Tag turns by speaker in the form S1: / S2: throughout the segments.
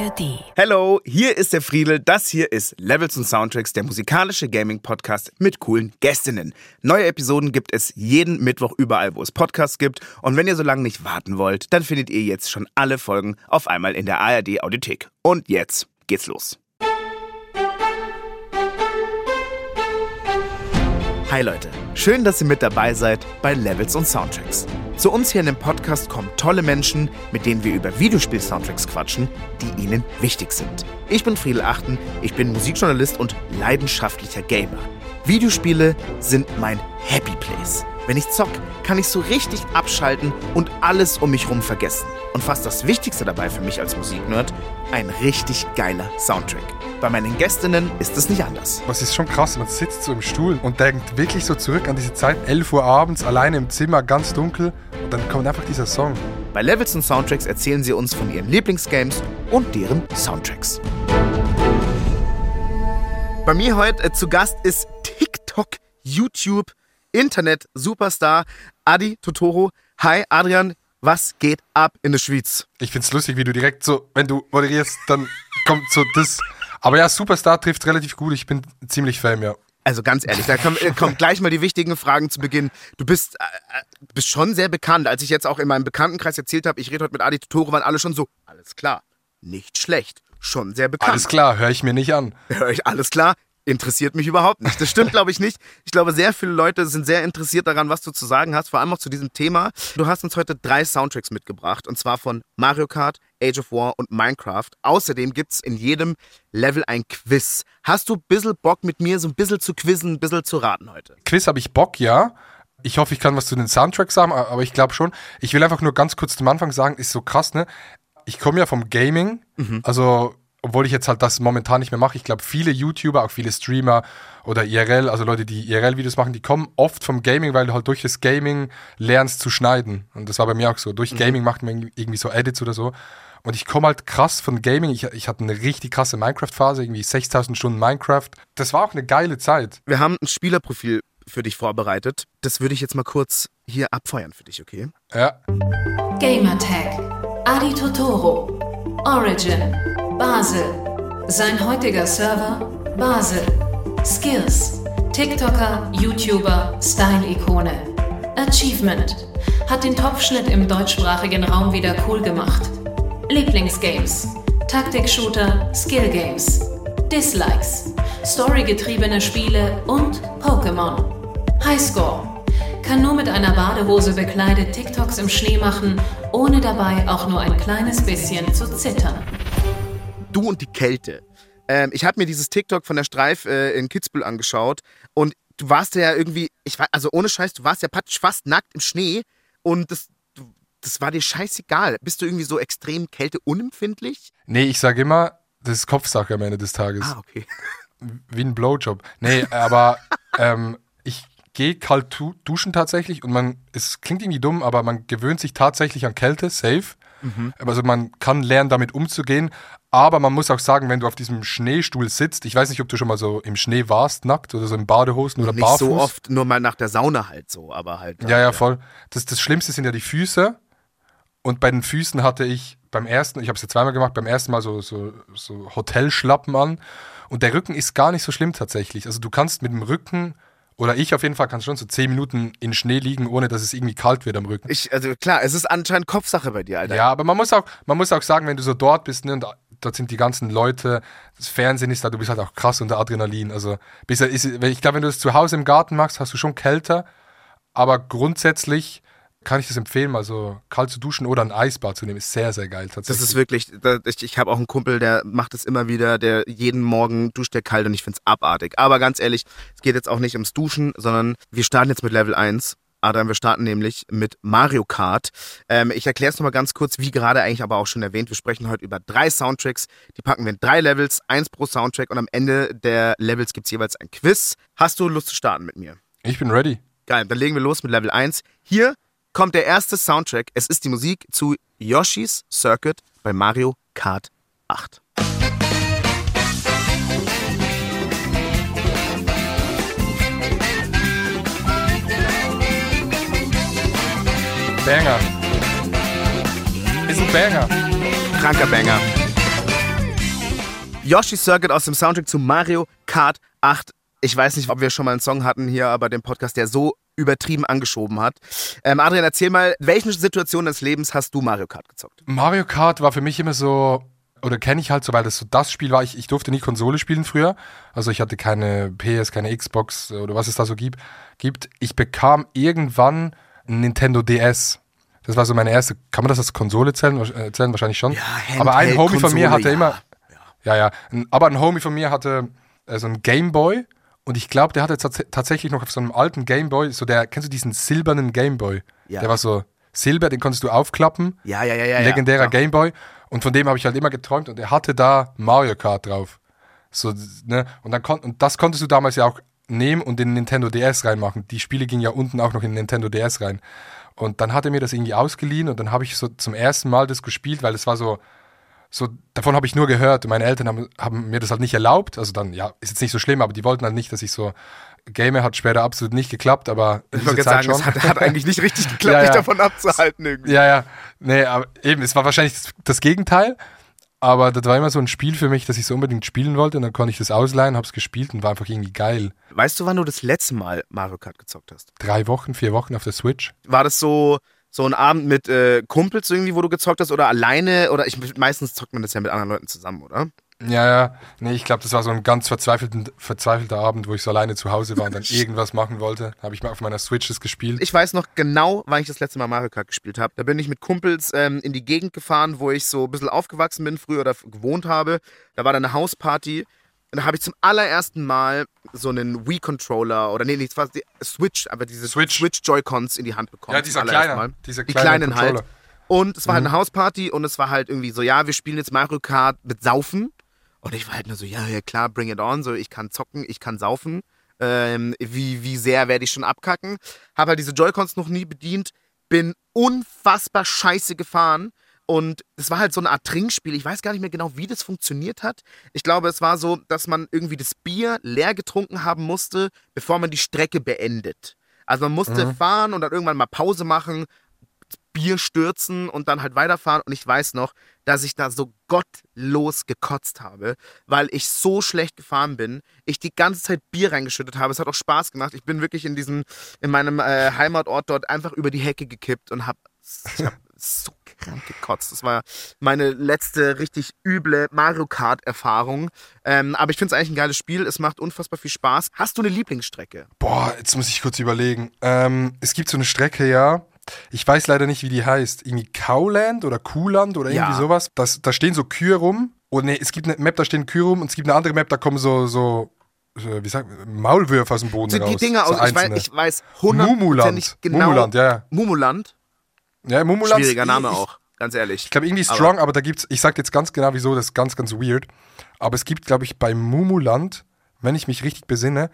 S1: ARD.
S2: Hello, hier ist der Friedel. Das hier ist Levels und Soundtracks, der musikalische Gaming-Podcast mit coolen Gästinnen. Neue Episoden gibt es jeden Mittwoch überall, wo es Podcasts gibt. Und wenn ihr so lange nicht warten wollt, dann findet ihr jetzt schon alle Folgen auf einmal in der ARD Audiothek. Und jetzt geht's los. Hi Leute, schön, dass ihr mit dabei seid bei Levels und Soundtracks. Zu uns hier in dem Podcast kommen tolle Menschen, mit denen wir über Videospiel-Soundtracks quatschen, die ihnen wichtig sind. Ich bin Friedel Achten, ich bin Musikjournalist und leidenschaftlicher Gamer. Videospiele sind mein Happy Place. Wenn ich zock, kann ich so richtig abschalten und alles um mich rum vergessen. Und fast das Wichtigste dabei für mich als Musiknerd, ein richtig geiler Soundtrack. Bei meinen Gästinnen ist es nicht anders.
S3: Was ist schon krass, man sitzt so im Stuhl und denkt wirklich so zurück an diese Zeit, 11 Uhr abends, alleine im Zimmer, ganz dunkel und dann kommt einfach dieser Song.
S2: Bei Levels und Soundtracks erzählen sie uns von ihren Lieblingsgames und deren Soundtracks. Bei mir heute äh, zu Gast ist TikTok, YouTube, Internet Superstar Adi Totoro. Hi Adrian, was geht ab in der Schweiz?
S3: Ich find's lustig, wie du direkt so, wenn du moderierst, dann kommt so das. Aber ja, Superstar trifft relativ gut. Ich bin ziemlich Fan, ja.
S2: Also ganz ehrlich, da kommen, äh, kommen gleich mal die wichtigen Fragen zu Beginn. Du bist, äh, äh, bist schon sehr bekannt. Als ich jetzt auch in meinem Bekanntenkreis erzählt habe, ich rede heute mit Adi Totoro, waren alle schon so, alles klar, nicht schlecht, schon sehr bekannt.
S3: Alles klar, höre ich mir nicht an.
S2: Hör ich, alles klar, interessiert mich überhaupt nicht. Das stimmt, glaube ich, nicht. Ich glaube, sehr viele Leute sind sehr interessiert daran, was du zu sagen hast, vor allem auch zu diesem Thema. Du hast uns heute drei Soundtracks mitgebracht, und zwar von Mario Kart, Age of War und Minecraft. Außerdem gibt es in jedem Level ein Quiz. Hast du ein bisschen Bock mit mir so ein bisschen zu quizzen, ein bisschen zu raten heute?
S3: Quiz habe ich Bock, ja. Ich hoffe, ich kann was zu den Soundtracks sagen, aber ich glaube schon. Ich will einfach nur ganz kurz zum Anfang sagen, ist so krass, ne? Ich komme ja vom Gaming, also obwohl ich jetzt halt das momentan nicht mehr mache. Ich glaube, viele YouTuber, auch viele Streamer oder IRL, also Leute, die IRL-Videos machen, die kommen oft vom Gaming, weil du halt durch das Gaming lernst zu schneiden. Und das war bei mir auch so. Durch Gaming macht man irgendwie so Edits oder so. Und ich komme halt krass von Gaming. Ich, ich hatte eine richtig krasse Minecraft-Phase, irgendwie 6000 Stunden Minecraft. Das war auch eine geile Zeit.
S2: Wir haben ein Spielerprofil für dich vorbereitet. Das würde ich jetzt mal kurz hier abfeuern für dich, okay?
S3: Ja.
S1: Gamertag. Adi Totoro. Origin. Basel. Sein heutiger Server. Basel. Skills. TikToker, YouTuber, Style-Ikone. Achievement. Hat den Topfschnitt im deutschsprachigen Raum wieder cool gemacht. Lieblingsgames. Taktik-Shooter, Skill-Games. Dislikes. Storygetriebene Spiele und Pokémon. Highscore. Kann nur mit einer Badehose bekleidet TikToks im Schnee machen, ohne dabei auch nur ein kleines bisschen zu zittern.
S2: Du und die Kälte. Ähm, ich habe mir dieses TikTok von der Streif äh, in Kitzbühel angeschaut und du warst ja irgendwie, ich war, also ohne Scheiß, du warst ja praktisch fast nackt im Schnee und das, das war dir scheißegal. Bist du irgendwie so extrem kälteunempfindlich?
S3: Nee, ich sage immer, das ist Kopfsache am Ende des Tages.
S2: Ah, okay.
S3: Wie ein Blowjob. Nee, aber ähm, ich gehe kalt duschen tatsächlich und man, es klingt irgendwie dumm, aber man gewöhnt sich tatsächlich an Kälte, safe. Also man kann lernen, damit umzugehen. Aber man muss auch sagen, wenn du auf diesem Schneestuhl sitzt, ich weiß nicht, ob du schon mal so im Schnee warst, nackt oder so in Badehosen oder
S2: Nicht
S3: barfuß.
S2: so oft, nur mal nach der Sauna halt so, aber halt.
S3: Ja, ja, voll. Das, das Schlimmste sind ja die Füße. Und bei den Füßen hatte ich beim ersten, ich habe es ja zweimal gemacht, beim ersten Mal so, so, so Hotelschlappen an. Und der Rücken ist gar nicht so schlimm tatsächlich. Also du kannst mit dem Rücken, oder ich auf jeden Fall, kann schon so zehn Minuten in Schnee liegen, ohne dass es irgendwie kalt wird am Rücken.
S2: Ich, also klar, es ist anscheinend Kopfsache bei dir, Alter.
S3: Ja, aber man muss auch, man muss auch sagen, wenn du so dort bist, ne, und dort sind die ganzen Leute, das Fernsehen ist da, du bist halt auch krass unter Adrenalin. Also bist, ist, ich glaube, wenn du das zu Hause im Garten machst, hast du schon kälter, aber grundsätzlich kann ich das empfehlen, mal so kalt zu duschen oder ein Eisbad zu nehmen, ist sehr, sehr geil tatsächlich.
S2: Das ist wirklich, ich, habe auch einen Kumpel, der macht es immer wieder, der jeden Morgen duscht der kalt und ich find's abartig. Aber ganz ehrlich, es geht jetzt auch nicht ums Duschen, sondern wir starten jetzt mit Level 1. Adam, wir starten nämlich mit Mario Kart. Ähm, ich erkläre es nochmal ganz kurz, wie gerade eigentlich aber auch schon erwähnt. Wir sprechen heute über drei Soundtracks. Die packen wir in drei Levels, eins pro Soundtrack und am Ende der Levels gibt's jeweils ein Quiz. Hast du Lust zu starten mit mir?
S3: ich bin ready.
S2: Geil, dann legen wir los mit Level 1. Hier kommt der erste Soundtrack. Es ist die Musik zu Yoshi's Circuit bei Mario Kart 8.
S3: Banger. Ist ein Banger.
S2: Kranker Banger. Yoshi Circuit aus dem Soundtrack zu Mario Kart 8. Ich weiß nicht, ob wir schon mal einen Song hatten hier bei dem Podcast, der so übertrieben angeschoben hat. Ähm, Adrian, erzähl mal, welchen Situationen des Lebens hast du Mario Kart gezockt?
S3: Mario Kart war für mich immer so, oder kenne ich halt so, weil das so das Spiel war. Ich, ich durfte nie Konsole spielen früher. Also ich hatte keine PS, keine Xbox oder was es da so gibt. gibt. Ich bekam irgendwann Nintendo DS. Das war so meine erste. Kann man das als Konsole zählen? Äh, zählen wahrscheinlich schon.
S2: Ja,
S3: Aber ein Homie von mir hatte
S2: ja.
S3: immer. Ja, ja. Aber ein Homie von mir hatte äh, so einen Gameboy. Und ich glaube, der hatte tats tatsächlich noch auf so einem alten Gameboy, so der, kennst du diesen silbernen Gameboy?
S2: Ja.
S3: Der war so silber, den konntest du aufklappen
S2: Ja, ja, ja, ja.
S3: legendärer
S2: ja.
S3: Gameboy. Und von dem habe ich halt immer geträumt und er hatte da Mario Kart drauf. So, ne? Und, dann kon und das konntest du damals ja auch nehmen und in den Nintendo DS reinmachen. Die Spiele gingen ja unten auch noch in den Nintendo DS rein. Und dann hat er mir das irgendwie ausgeliehen und dann habe ich so zum ersten Mal das gespielt, weil es war so, so, davon habe ich nur gehört. Meine Eltern haben, haben mir das halt nicht erlaubt. Also dann, ja, ist jetzt nicht so schlimm, aber die wollten halt nicht, dass ich so game. Hat später absolut nicht geklappt, aber
S2: Ich wollte sagen,
S3: schon.
S2: es hat, hat eigentlich nicht richtig geklappt,
S3: Ja,
S2: mich
S3: ja.
S2: davon abzuhalten irgendwie.
S3: Ja, ja. Nee, aber eben, es war wahrscheinlich das, das Gegenteil. Aber das war immer so ein Spiel für mich, das ich so unbedingt spielen wollte. Und dann konnte ich das ausleihen, hab's gespielt und war einfach irgendwie geil.
S2: Weißt du, wann du das letzte Mal Mario Kart gezockt hast?
S3: Drei Wochen, vier Wochen auf der Switch.
S2: War das so, so ein Abend mit äh, Kumpels irgendwie, wo du gezockt hast oder alleine? Oder ich, meistens zockt man das ja mit anderen Leuten zusammen, oder?
S3: Ja, ja. Nee, ich glaube, das war so ein ganz verzweifelter Abend, wo ich so alleine zu Hause war und dann irgendwas machen wollte. Habe ich mal auf meiner Switch das gespielt.
S2: Ich weiß noch genau, wann ich das letzte Mal Mario Kart gespielt habe. Da bin ich mit Kumpels ähm, in die Gegend gefahren, wo ich so ein bisschen aufgewachsen bin früher oder gewohnt habe. Da war dann eine Hausparty. Und da habe ich zum allerersten Mal so einen Wii-Controller oder nee, nee, es war die Switch, aber diese
S3: Switch.
S2: Switch-Joy-Cons in die Hand bekommen.
S3: Ja, dieser kleine.
S2: Mal.
S3: Dieser
S2: Die
S3: kleine
S2: kleinen halt.
S3: Controller.
S2: Und es war halt eine Hausparty und es war halt irgendwie so, ja, wir spielen jetzt Mario Kart mit Saufen. Und ich war halt nur so, ja, ja klar, bring it on. So, ich kann zocken, ich kann saufen. Ähm, wie, wie sehr werde ich schon abkacken? Habe halt diese Joy-Cons noch nie bedient. Bin unfassbar scheiße gefahren. Und es war halt so eine Art Trinkspiel. Ich weiß gar nicht mehr genau, wie das funktioniert hat. Ich glaube, es war so, dass man irgendwie das Bier leer getrunken haben musste, bevor man die Strecke beendet. Also man musste fahren und dann irgendwann mal Pause machen, Bier stürzen und dann halt weiterfahren. Und ich weiß noch, dass ich da so gottlos gekotzt habe, weil ich so schlecht gefahren bin. Ich die ganze Zeit Bier reingeschüttet habe. Es hat auch Spaß gemacht. Ich bin wirklich in diesem, in meinem äh, Heimatort dort einfach über die Hecke gekippt und habe hab so krank gekotzt. Das war meine letzte richtig üble Mario Kart-Erfahrung. Ähm, aber ich finde es eigentlich ein geiles Spiel. Es macht unfassbar viel Spaß. Hast du eine Lieblingsstrecke?
S3: Boah, jetzt muss ich kurz überlegen. Ähm, es gibt so eine Strecke, ja. Ich weiß leider nicht, wie die heißt. Irgendwie Cowland oder Kuhland oder irgendwie
S2: Ja.
S3: sowas. Das, da stehen so Kühe rum. Und nee, es gibt eine Map, da stehen Kühe rum. Und es gibt eine andere Map, da kommen so, so, wie sagt Maulwürfe aus dem Boden
S2: die
S3: raus.
S2: Dinger
S3: so
S2: aus, ich weiß, ich weiß
S3: Mumuland.
S2: genau.
S3: Mumuland, ja, ja.
S2: Mumuland.
S3: Ja, Mumuland.
S2: Schwieriger Name
S3: ich,
S2: auch, ganz ehrlich.
S3: Ich glaube, irgendwie strong, aber, da gibt's, ich sag jetzt ganz genau, wieso, das ist ganz, ganz weird. Aber es gibt, glaube ich, bei Mumuland, wenn ich mich richtig besinne,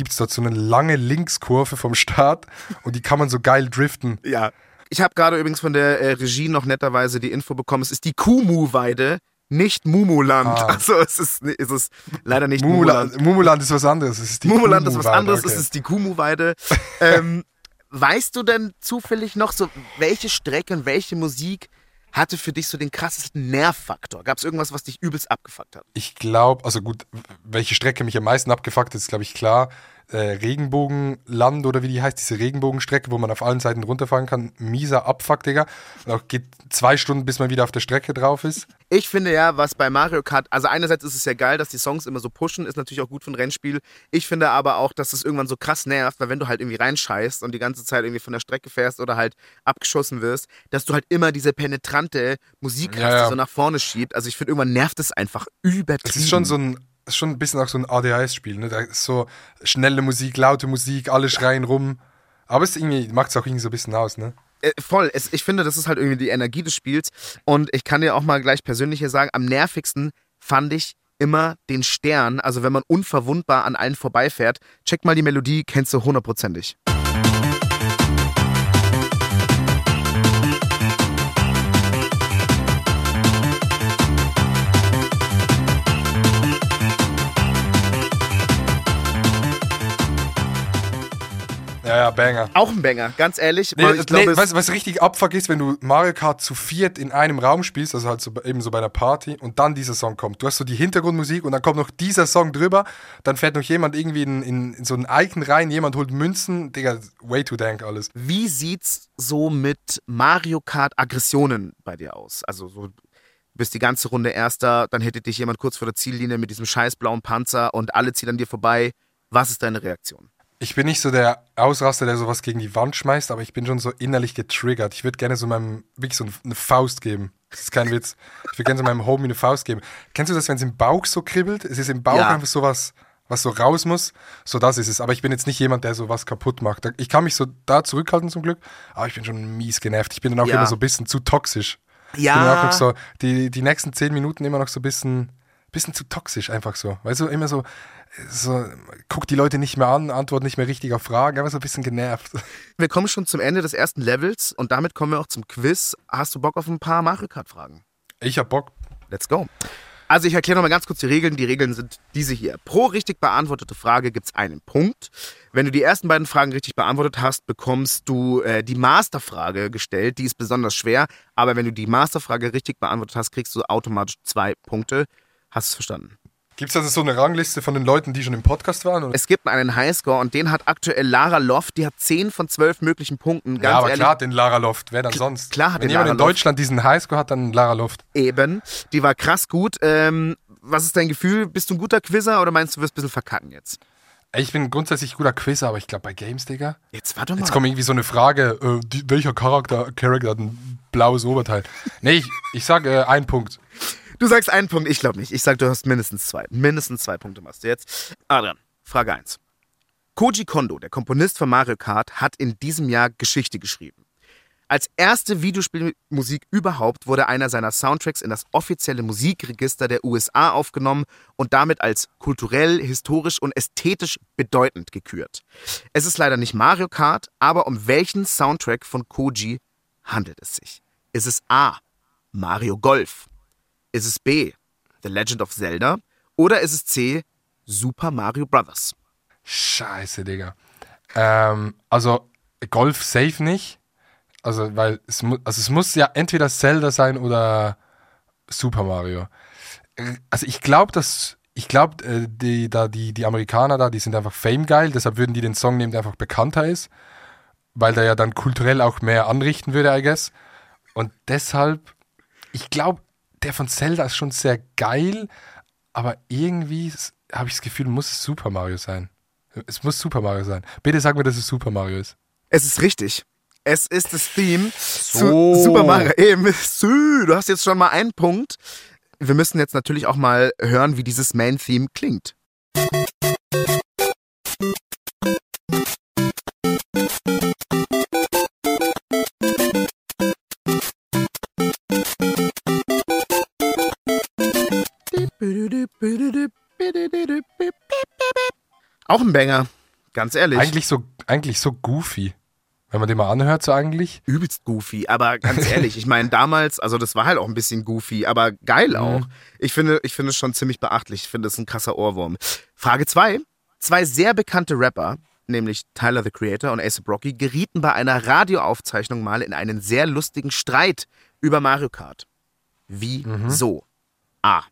S3: gibt es dort so eine lange Linkskurve vom Start und die kann man so geil driften.
S2: Ja. Ich habe gerade übrigens von der äh, Regie noch netterweise die Info bekommen, es ist die Kumu-Weide, nicht Mumuland.
S3: Ah.
S2: Also es ist, es ist leider nicht
S3: Mumuland,
S2: Mumuland.
S3: Mumuland ist was anderes. Es ist die
S2: Mumuland ist was anderes,
S3: okay.
S2: es ist die Kumu-Weide. ähm, weißt du denn zufällig noch so, welche Strecke und welche Musik hatte für dich so den krassesten Nervfaktor? Gab es irgendwas, was dich übelst abgefuckt hat?
S3: Ich glaube, also gut, welche Strecke mich am meisten abgefuckt hat, ist, glaube ich, klar. Äh, Regenbogenland oder wie die heißt, diese Regenbogenstrecke, wo man auf allen Seiten runterfahren kann. Mieser Abfuck, Digga. Und auch geht zwei Stunden, bis man wieder auf der Strecke drauf ist.
S2: Ich finde ja, was bei Mario Kart, also einerseits ist es ja geil, dass die Songs immer so pushen, ist natürlich auch gut für ein Rennspiel. Ich finde aber auch, dass es irgendwann so krass nervt, weil wenn du halt irgendwie reinscheißt und die ganze Zeit irgendwie von der Strecke fährst oder halt abgeschossen wirst, dass du halt immer diese penetrante Musik
S3: Ja,
S2: hast,
S3: ja.
S2: die so nach vorne schiebt. Also ich finde, irgendwann nervt es einfach übertrieben.
S3: Es ist schon so ein, ist schon ein bisschen auch so ein ADHS-Spiel. Ne? Da ist so schnelle Musik, laute Musik, alle schreien rum. Aber es macht es auch irgendwie so ein bisschen aus, ne?
S2: Äh, voll. Es, ich finde, das ist halt irgendwie die Energie des Spiels. Und ich kann dir auch mal gleich persönlich hier sagen, am nervigsten fand ich immer den Stern. Also wenn man unverwundbar an allen vorbeifährt. Check mal die Melodie, kennst du hundertprozentig.
S3: Ja, Banger.
S2: Auch ein Banger, ganz ehrlich.
S3: Nee,
S2: ich glaube,
S3: nee, was, was richtig abfuck ist, wenn du Mario Kart zu viert in einem Raum spielst, also halt so, eben so bei einer Party und dann dieser Song kommt. Du hast so die Hintergrundmusik und dann kommt noch dieser Song drüber, dann fährt noch jemand irgendwie in, in, in so ein Icon rein, jemand holt Münzen, Digga, way too dank alles.
S2: Wie sieht's so mit Mario Kart Aggressionen bei dir aus? Also so bist die ganze Runde Erster, dann hittet dich jemand kurz vor der Ziellinie mit diesem scheiß blauen Panzer und alle ziehen an dir vorbei. Was ist deine Reaktion?
S3: Ich bin nicht so der Ausraster, der sowas gegen die Wand schmeißt, aber ich bin schon so innerlich getriggert. Ich würde gerne so meinem, wirklich so eine Faust geben. Das ist kein Witz. Ich würde gerne so meinem Homie eine Faust geben. Kennst du das, wenn es im Bauch so kribbelt? Es ist im Bauch
S2: Ja.
S3: einfach sowas, was so raus muss. So das ist es. Aber ich bin jetzt nicht jemand, der sowas kaputt macht. Ich kann mich so da zurückhalten zum Glück, aber ich bin schon mies genervt. Ich bin dann auch
S2: Ja.
S3: immer so ein bisschen zu toxisch.
S2: Ja.
S3: Ich bin auch noch so, die, die nächsten zehn Minuten immer noch so ein bisschen, bisschen zu toxisch einfach so. Weißt du, immer so, so, guck die Leute nicht mehr an, antworten nicht mehr richtig auf Fragen, einfach so ein bisschen genervt.
S2: Wir kommen schon zum Ende des ersten Levels und damit kommen wir auch zum Quiz. Hast du Bock auf ein paar Mario Kart Fragen?
S3: Ich hab Bock.
S2: Let's go. Also ich erkläre nochmal ganz kurz die Regeln. Die Regeln sind diese hier. Pro richtig beantwortete Frage gibt es einen Punkt. Wenn du die ersten beiden Fragen richtig beantwortet hast, bekommst du äh, die Masterfrage gestellt. Die ist besonders schwer. Aber wenn du die Masterfrage richtig beantwortet hast, kriegst du automatisch zwei Punkte. Hast du es verstanden?
S3: Gibt es also so eine Rangliste von den Leuten, die schon im Podcast waren? Oder?
S2: Es gibt einen Highscore und den hat aktuell Lara Loft. Die hat 10 von 12 möglichen Punkten. Ganz
S3: ja, aber
S2: ehrlich,
S3: klar hat den Lara Loft. Wer dann sonst?
S2: klar hat
S3: Wenn
S2: den
S3: jemand
S2: Lara
S3: in
S2: Loft.
S3: Deutschland diesen Highscore hat, dann Lara Loft.
S2: Eben. Die war krass gut. Ähm, was ist dein Gefühl? Bist du ein guter Quizzer oder meinst du, du wirst ein bisschen verkacken jetzt?
S3: Ich bin grundsätzlich guter Quizzer, aber ich glaube bei Games, Digga.
S2: Jetzt warte mal.
S3: Jetzt kommt irgendwie so eine Frage, äh, die, welcher Charakter, Charakter hat ein blaues Oberteil? Nee, ich, ich sage äh, ein Punkt.
S2: Du sagst einen Punkt, ich glaube nicht. Ich sag, du hast mindestens zwei. Mindestens zwei Punkte machst du jetzt. Adrian, Frage 1. Koji Kondo, der Komponist von Mario Kart, hat in diesem Jahr Geschichte geschrieben. Als erste Videospielmusik überhaupt wurde einer seiner Soundtracks in das offizielle Musikregister der USA aufgenommen und damit als kulturell, historisch und ästhetisch bedeutend gekürt. Es ist leider nicht Mario Kart, aber um welchen Soundtrack von Koji handelt es sich? Ist es A. Mario Golf? Ist es B. The Legend of Zelda? Oder ist es C. Super Mario Brothers?
S3: Scheiße, Digga. Ähm, also Golf safe nicht. Also, weil es, mu also es muss ja entweder Zelda sein oder Super Mario. Äh, Also ich glaube, dass ich glaube, äh, die, da, die, die Amerikaner da, die sind einfach Fame geil, deshalb würden die den Song nehmen, der einfach bekannter ist, weil der ja dann kulturell auch mehr anrichten würde, I guess. Und deshalb, ich glaube, der von Zelda ist schon sehr geil, aber irgendwie habe ich das Gefühl, muss es Super Mario sein. Es muss Super Mario sein. Bitte sag mir, dass es Super Mario ist.
S2: Es ist richtig. Es ist das Theme
S3: So.
S2: zu Super Mario. Eben, Sü, du hast jetzt schon mal einen Punkt. Wir müssen jetzt natürlich auch mal hören, wie dieses Main-Theme klingt. Auch ein Banger, ganz ehrlich.
S3: Eigentlich so, eigentlich so goofy. Wenn man den mal anhört, so eigentlich.
S2: übelst goofy, aber ganz ehrlich, ich meine damals, also das war halt auch ein bisschen goofy, aber geil auch. Ich finde, ich finde es schon ziemlich beachtlich. Ich finde es ein krasser Ohrwurm. Frage 2. Zwei sehr bekannte Rapper, nämlich Tyler the Creator und Ace Rocky, gerieten bei einer Radioaufzeichnung mal in einen sehr lustigen Streit über Mario Kart. Wie so? A.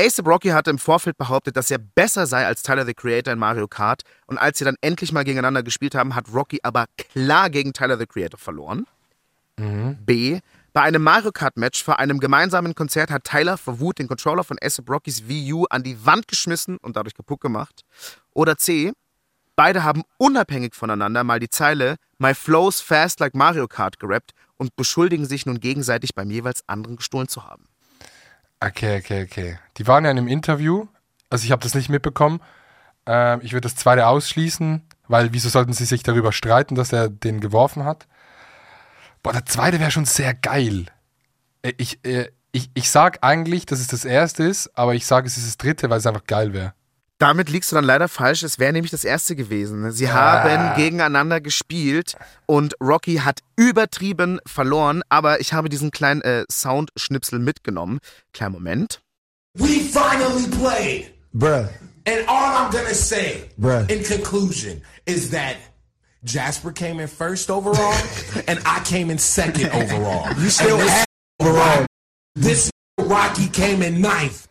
S2: Ace Rocky hatte im Vorfeld behauptet, dass er besser sei als Tyler the Creator in Mario Kart und als sie dann endlich mal gegeneinander gespielt haben, hat Rocky aber klar gegen Tyler the Creator verloren. B. Bei einem Mario Kart Match vor einem gemeinsamen Konzert hat Tyler vor Wut den Controller von ASAP Rockys Wii U an die Wand geschmissen und dadurch kaputt gemacht. Oder C. Beide haben unabhängig voneinander mal die Zeile My Flow's Fast Like Mario Kart gerappt und beschuldigen sich nun gegenseitig beim jeweils anderen gestohlen zu haben.
S3: Okay, okay, okay. Die waren ja in einem Interview. Also ich habe das nicht mitbekommen. Ähm, ich würde das zweite ausschließen, weil wieso sollten sie sich darüber streiten, dass er den geworfen hat? Boah, der zweite wäre schon sehr geil. Äh, Ich, äh, ich, ich sag eigentlich, dass es das erste ist, aber ich sage, es ist das dritte, weil es einfach geil wäre.
S2: Damit liegst du dann leider falsch. Es wäre nämlich das erste gewesen. Sie haben gegeneinander gespielt und Rocky hat übertrieben verloren, aber ich habe diesen kleinen äh, Soundschnipsel mitgenommen. Kleinen Moment.
S4: We finally played.
S5: Bruh.
S4: And all I'm gonna say
S5: Bruh.
S4: in conclusion is that Jasper came in first overall, and I came in second overall. You still overall. This Rocky came in ninth.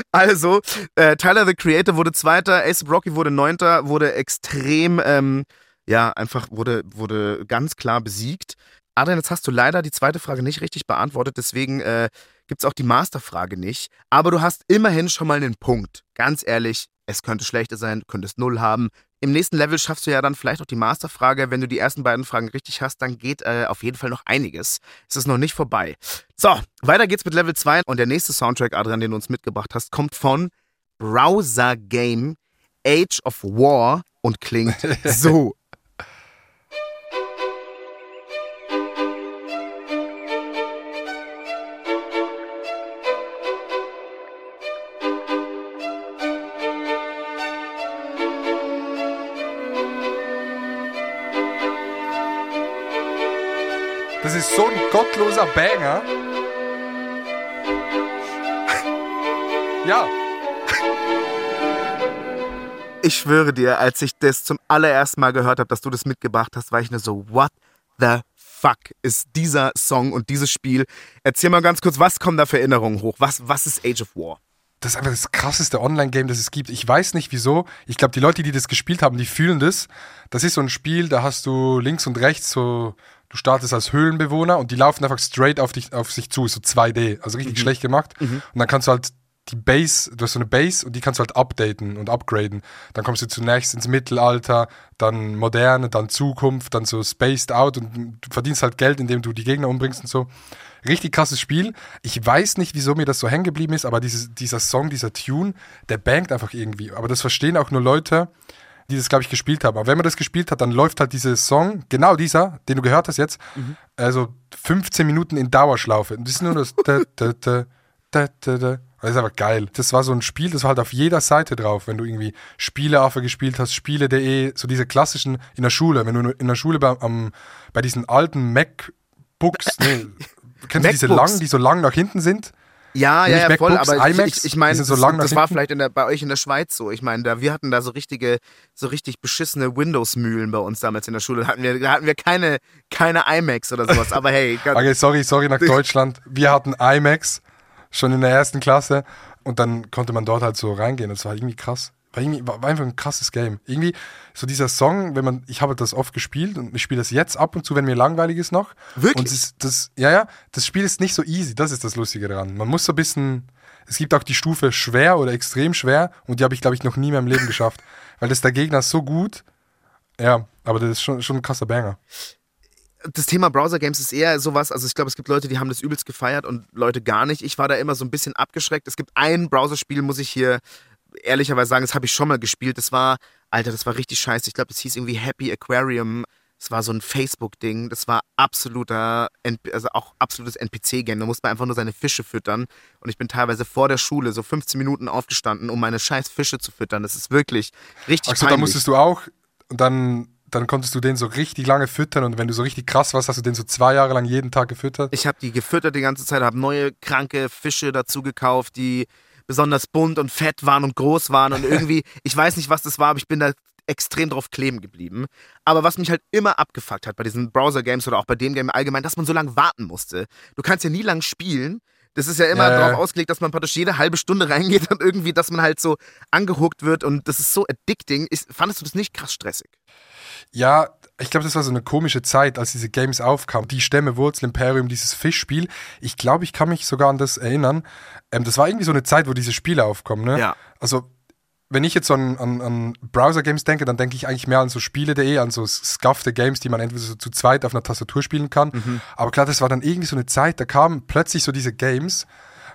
S2: Also, äh, Tyler the Creator wurde Zweiter, Ace Rocky wurde Neunter, wurde extrem, ähm, ja, einfach wurde, wurde ganz klar besiegt. Adrian, jetzt hast du leider die zweite Frage nicht richtig beantwortet, deswegen äh, gibt es auch die Masterfrage nicht. Aber du hast immerhin schon mal einen Punkt. Ganz ehrlich, es könnte schlechter sein, du könntest null haben. Im nächsten Level schaffst du ja dann vielleicht auch die Masterfrage. Wenn du die ersten beiden Fragen richtig hast, dann geht äh, auf jeden Fall noch einiges. Es ist noch nicht vorbei. So, weiter geht's mit Level 2 und der nächste Soundtrack, Adrian, den du uns mitgebracht hast, kommt von Browser Game Age of War und klingt so.
S3: Ist so ein gottloser Banger. Ja,
S2: Ich schwöre dir, als ich das zum allerersten Mal gehört habe, dass du das mitgebracht hast, war ich nur so, what the fuck ist dieser Song und dieses Spiel? Erzähl mal ganz kurz, was kommen da für Erinnerungen hoch? Was, was ist Age of War?
S3: das ist einfach das krasseste Online-Game, das es gibt. Ich weiß nicht wieso. Ich glaube, die Leute, die das gespielt haben, die fühlen das. Das ist so ein Spiel, da hast du links und rechts so, du startest als Höhlenbewohner und die laufen einfach straight auf dich, auf sich zu, so 2D, also richtig schlecht gemacht. Und dann kannst du halt die Base, du hast so eine Base und die kannst du halt updaten und upgraden. Dann kommst du zunächst ins Mittelalter, dann Moderne, dann Zukunft, dann so spaced out und du verdienst halt Geld, indem du die Gegner umbringst und so. Richtig krasses Spiel. Ich weiß nicht, wieso mir das so hängen geblieben ist, aber dieses, dieser Song, dieser Tune, der bangt einfach irgendwie. Aber das verstehen auch nur Leute, die das, glaube ich, gespielt haben. Aber wenn man das gespielt hat, dann läuft halt dieser Song, genau dieser, den du gehört hast jetzt, also 15 Minuten in Dauerschlaufe. Und das ist nur das. Da, da, da, da, da, da. Das ist aber geil. Das war so ein Spiel, das war halt auf jeder Seite drauf, wenn du irgendwie Spieleaffe gespielt hast, Spiele.de, so diese klassischen in der Schule, wenn du in der Schule bei, am, bei diesen alten MacBooks, nee, kennst du diese
S2: MacBooks.
S3: langen, die so lang nach hinten sind?
S2: Ja, ja, ja, voll, aber ich,
S3: iMacs,
S2: ich, ich meine,
S3: so
S2: das, das war vielleicht der, bei euch in der Schweiz so. Ich meine, da, wir hatten da so richtige, so richtig beschissene Windows-Mühlen bei uns damals in der Schule. Da hatten wir, da hatten wir keine, keine iMacs oder sowas. Aber hey, ganz,
S3: Okay, sorry, sorry nach Deutschland. Wir hatten IMAX schon in der ersten Klasse und dann konnte man dort halt so reingehen. Das war irgendwie krass. War, irgendwie, war einfach ein krasses Game. Irgendwie so dieser Song, wenn man, ich habe das oft gespielt und ich spiele das jetzt ab und zu, wenn mir langweilig ist noch.
S2: Wirklich?
S3: Und das, das, ja, ja, das Spiel ist nicht so easy. Das ist das Lustige daran. Man muss so ein bisschen, es gibt auch die Stufe schwer oder extrem schwer und die habe ich, glaube ich, noch nie in meinem Leben geschafft. Weil das der Gegner ist so gut. Ja, aber das ist schon, schon ein krasser Banger.
S2: das Thema Browser Games ist eher sowas, also ich glaube, es gibt Leute, die haben das übelst gefeiert und Leute gar nicht. Ich war da immer so ein bisschen abgeschreckt. Es gibt ein Browserspiel, muss ich hier ehrlicherweise sagen, das habe ich schon mal gespielt. Das war, Alter, das war richtig scheiße. Ich glaube, das hieß irgendwie Happy Aquarium. Das war so ein Facebook-Ding. Das war absoluter, also auch absolutes NPC-Game. Da musste man einfach nur seine Fische füttern. Und ich bin teilweise vor der Schule so 15 Minuten aufgestanden, um meine scheiß Fische zu füttern. Das ist wirklich richtig
S3: Achso, da
S2: peinlich.
S3: musstest du auch, und dann, dann konntest du den so richtig lange füttern und wenn du so richtig krass warst, hast du den so zwei Jahre lang jeden Tag gefüttert.
S2: Ich habe die gefüttert die ganze Zeit, habe neue kranke Fische dazu gekauft, die besonders bunt und fett waren und groß waren und irgendwie, ich weiß nicht, was das war, aber ich bin da extrem drauf kleben geblieben. Aber was mich halt immer abgefuckt hat bei diesen Browser-Games oder auch bei dem Game allgemein, dass man so lange warten musste. Du kannst ja nie lang spielen. Das ist ja immer
S3: Ja,
S2: darauf ausgelegt, dass man praktisch jede halbe Stunde reingeht und irgendwie, dass man halt so angehuckt wird und das ist so addicting. Ist, fandest du das nicht krass stressig?
S3: Ja, ich glaube, das war so eine komische Zeit, als diese Games aufkamen. Die Stämme, Wurzel, Imperium, dieses Fischspiel. Ich glaube, ich kann mich sogar an das erinnern. Ähm, das war irgendwie so eine Zeit, wo diese Spiele aufkommen. Ne?
S2: Ja.
S3: Also, wenn ich jetzt so an, an, an Browser-Games denke, dann denke ich eigentlich mehr an so Spiele.de, an so scuffte Games, die man entweder so zu zweit auf einer Tastatur spielen kann. Aber klar, das war dann irgendwie so eine Zeit, da kamen plötzlich so diese Games.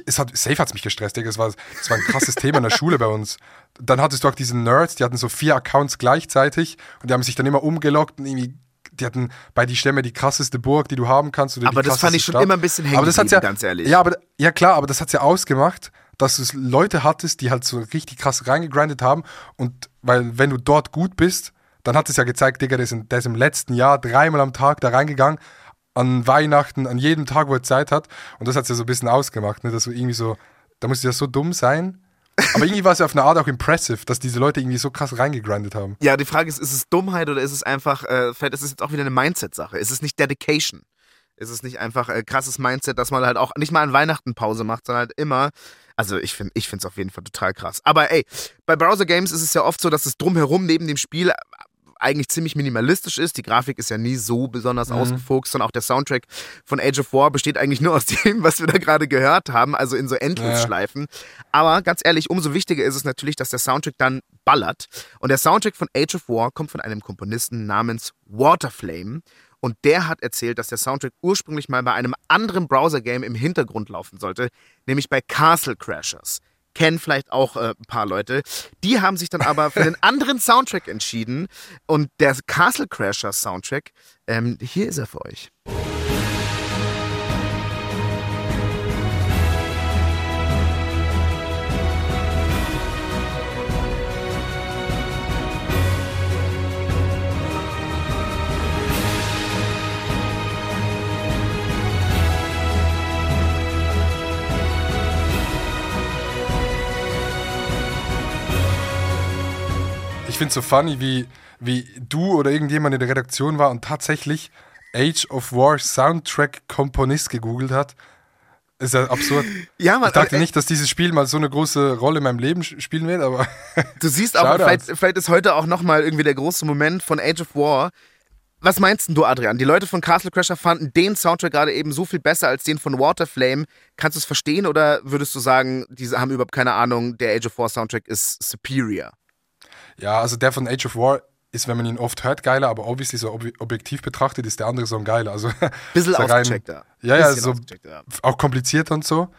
S3: Es hat, safe hat es mich gestresst, Digga. Es war, es war ein krasses Thema in der Schule bei uns. Dann hattest du auch diese Nerds, die hatten so vier Accounts gleichzeitig und die haben sich dann immer umgeloggt und irgendwie, die hatten bei die Stämme die krasseste Burg, die du haben kannst.
S2: Aber das fand ich schon
S3: Stadt.
S2: immer ein bisschen hängen
S3: Aber das hat's ja,
S2: ganz ehrlich.
S3: Ja, aber, ja klar, aber das hat ja ausgemacht, dass du es Leute hattest, die halt so richtig krass reingegrindet haben und weil wenn du dort gut bist, dann hat es ja gezeigt, Digga, der ist, in, der ist im letzten Jahr dreimal am Tag da reingegangen, an Weihnachten, an jedem Tag, wo er Zeit hat und das hat es ja so ein bisschen ausgemacht, ne, dass du irgendwie so, da musst du ja so dumm sein, Aber irgendwie war es ja auf eine Art auch impressive, dass diese Leute irgendwie so krass reingegrindet haben.
S2: Ja, die Frage ist, ist es Dummheit oder ist es einfach, äh, vielleicht ist es jetzt auch wieder eine Mindset-Sache. Ist es nicht Dedication? Ist es nicht einfach äh, krasses Mindset, dass man halt auch nicht mal an Weihnachten Pause macht, sondern halt immer. Also ich finde ich es auf jeden Fall total krass. Aber ey, bei Browser Games ist es ja oft so, dass es drumherum neben dem Spiel eigentlich ziemlich minimalistisch ist. Die Grafik ist ja nie so besonders mhm. ausgefuchst und auch der Soundtrack von Age of War besteht eigentlich nur aus dem, was wir da gerade gehört haben, also in so Endlosschleifen. Ja. Aber ganz ehrlich, umso wichtiger ist es natürlich, dass der Soundtrack dann ballert. Und der Soundtrack von Age of War kommt von einem Komponisten namens Waterflame. Und der hat erzählt, dass der Soundtrack ursprünglich mal bei einem anderen Browser-Game im Hintergrund laufen sollte, nämlich bei Castle Crashers kennen vielleicht auch äh, ein paar Leute. Die haben sich dann aber für einen anderen Soundtrack entschieden. Und der Castle Crasher Soundtrack, ähm, hier ist er für euch.
S3: Ich finde es so funny, wie, wie du oder irgendjemand in der Redaktion war und tatsächlich Age of War Soundtrack Komponist gegoogelt hat. Ist ja absurd.
S2: Ja, man,
S3: ich dachte nicht, dass dieses Spiel mal so eine große Rolle in meinem Leben spielen wird, aber.
S2: Du siehst auch, vielleicht, vielleicht, ist heute auch nochmal irgendwie der große Moment von Age of War. Was meinst du, Adrian? Die Leute von Castle Crasher fanden den Soundtrack gerade eben so viel besser als den von Waterflame. Kannst du es verstehen oder würdest du sagen, diese haben überhaupt keine Ahnung, der Age of War Soundtrack ist superior?
S3: Ja, also der von Age of War ist, wenn man ihn oft hört, geiler, aber obviously so ob objektiv betrachtet ist der andere Song geiler. Also,
S2: Bisschen ausgecheckt,
S3: Ja, ja, so auch kompliziert und so.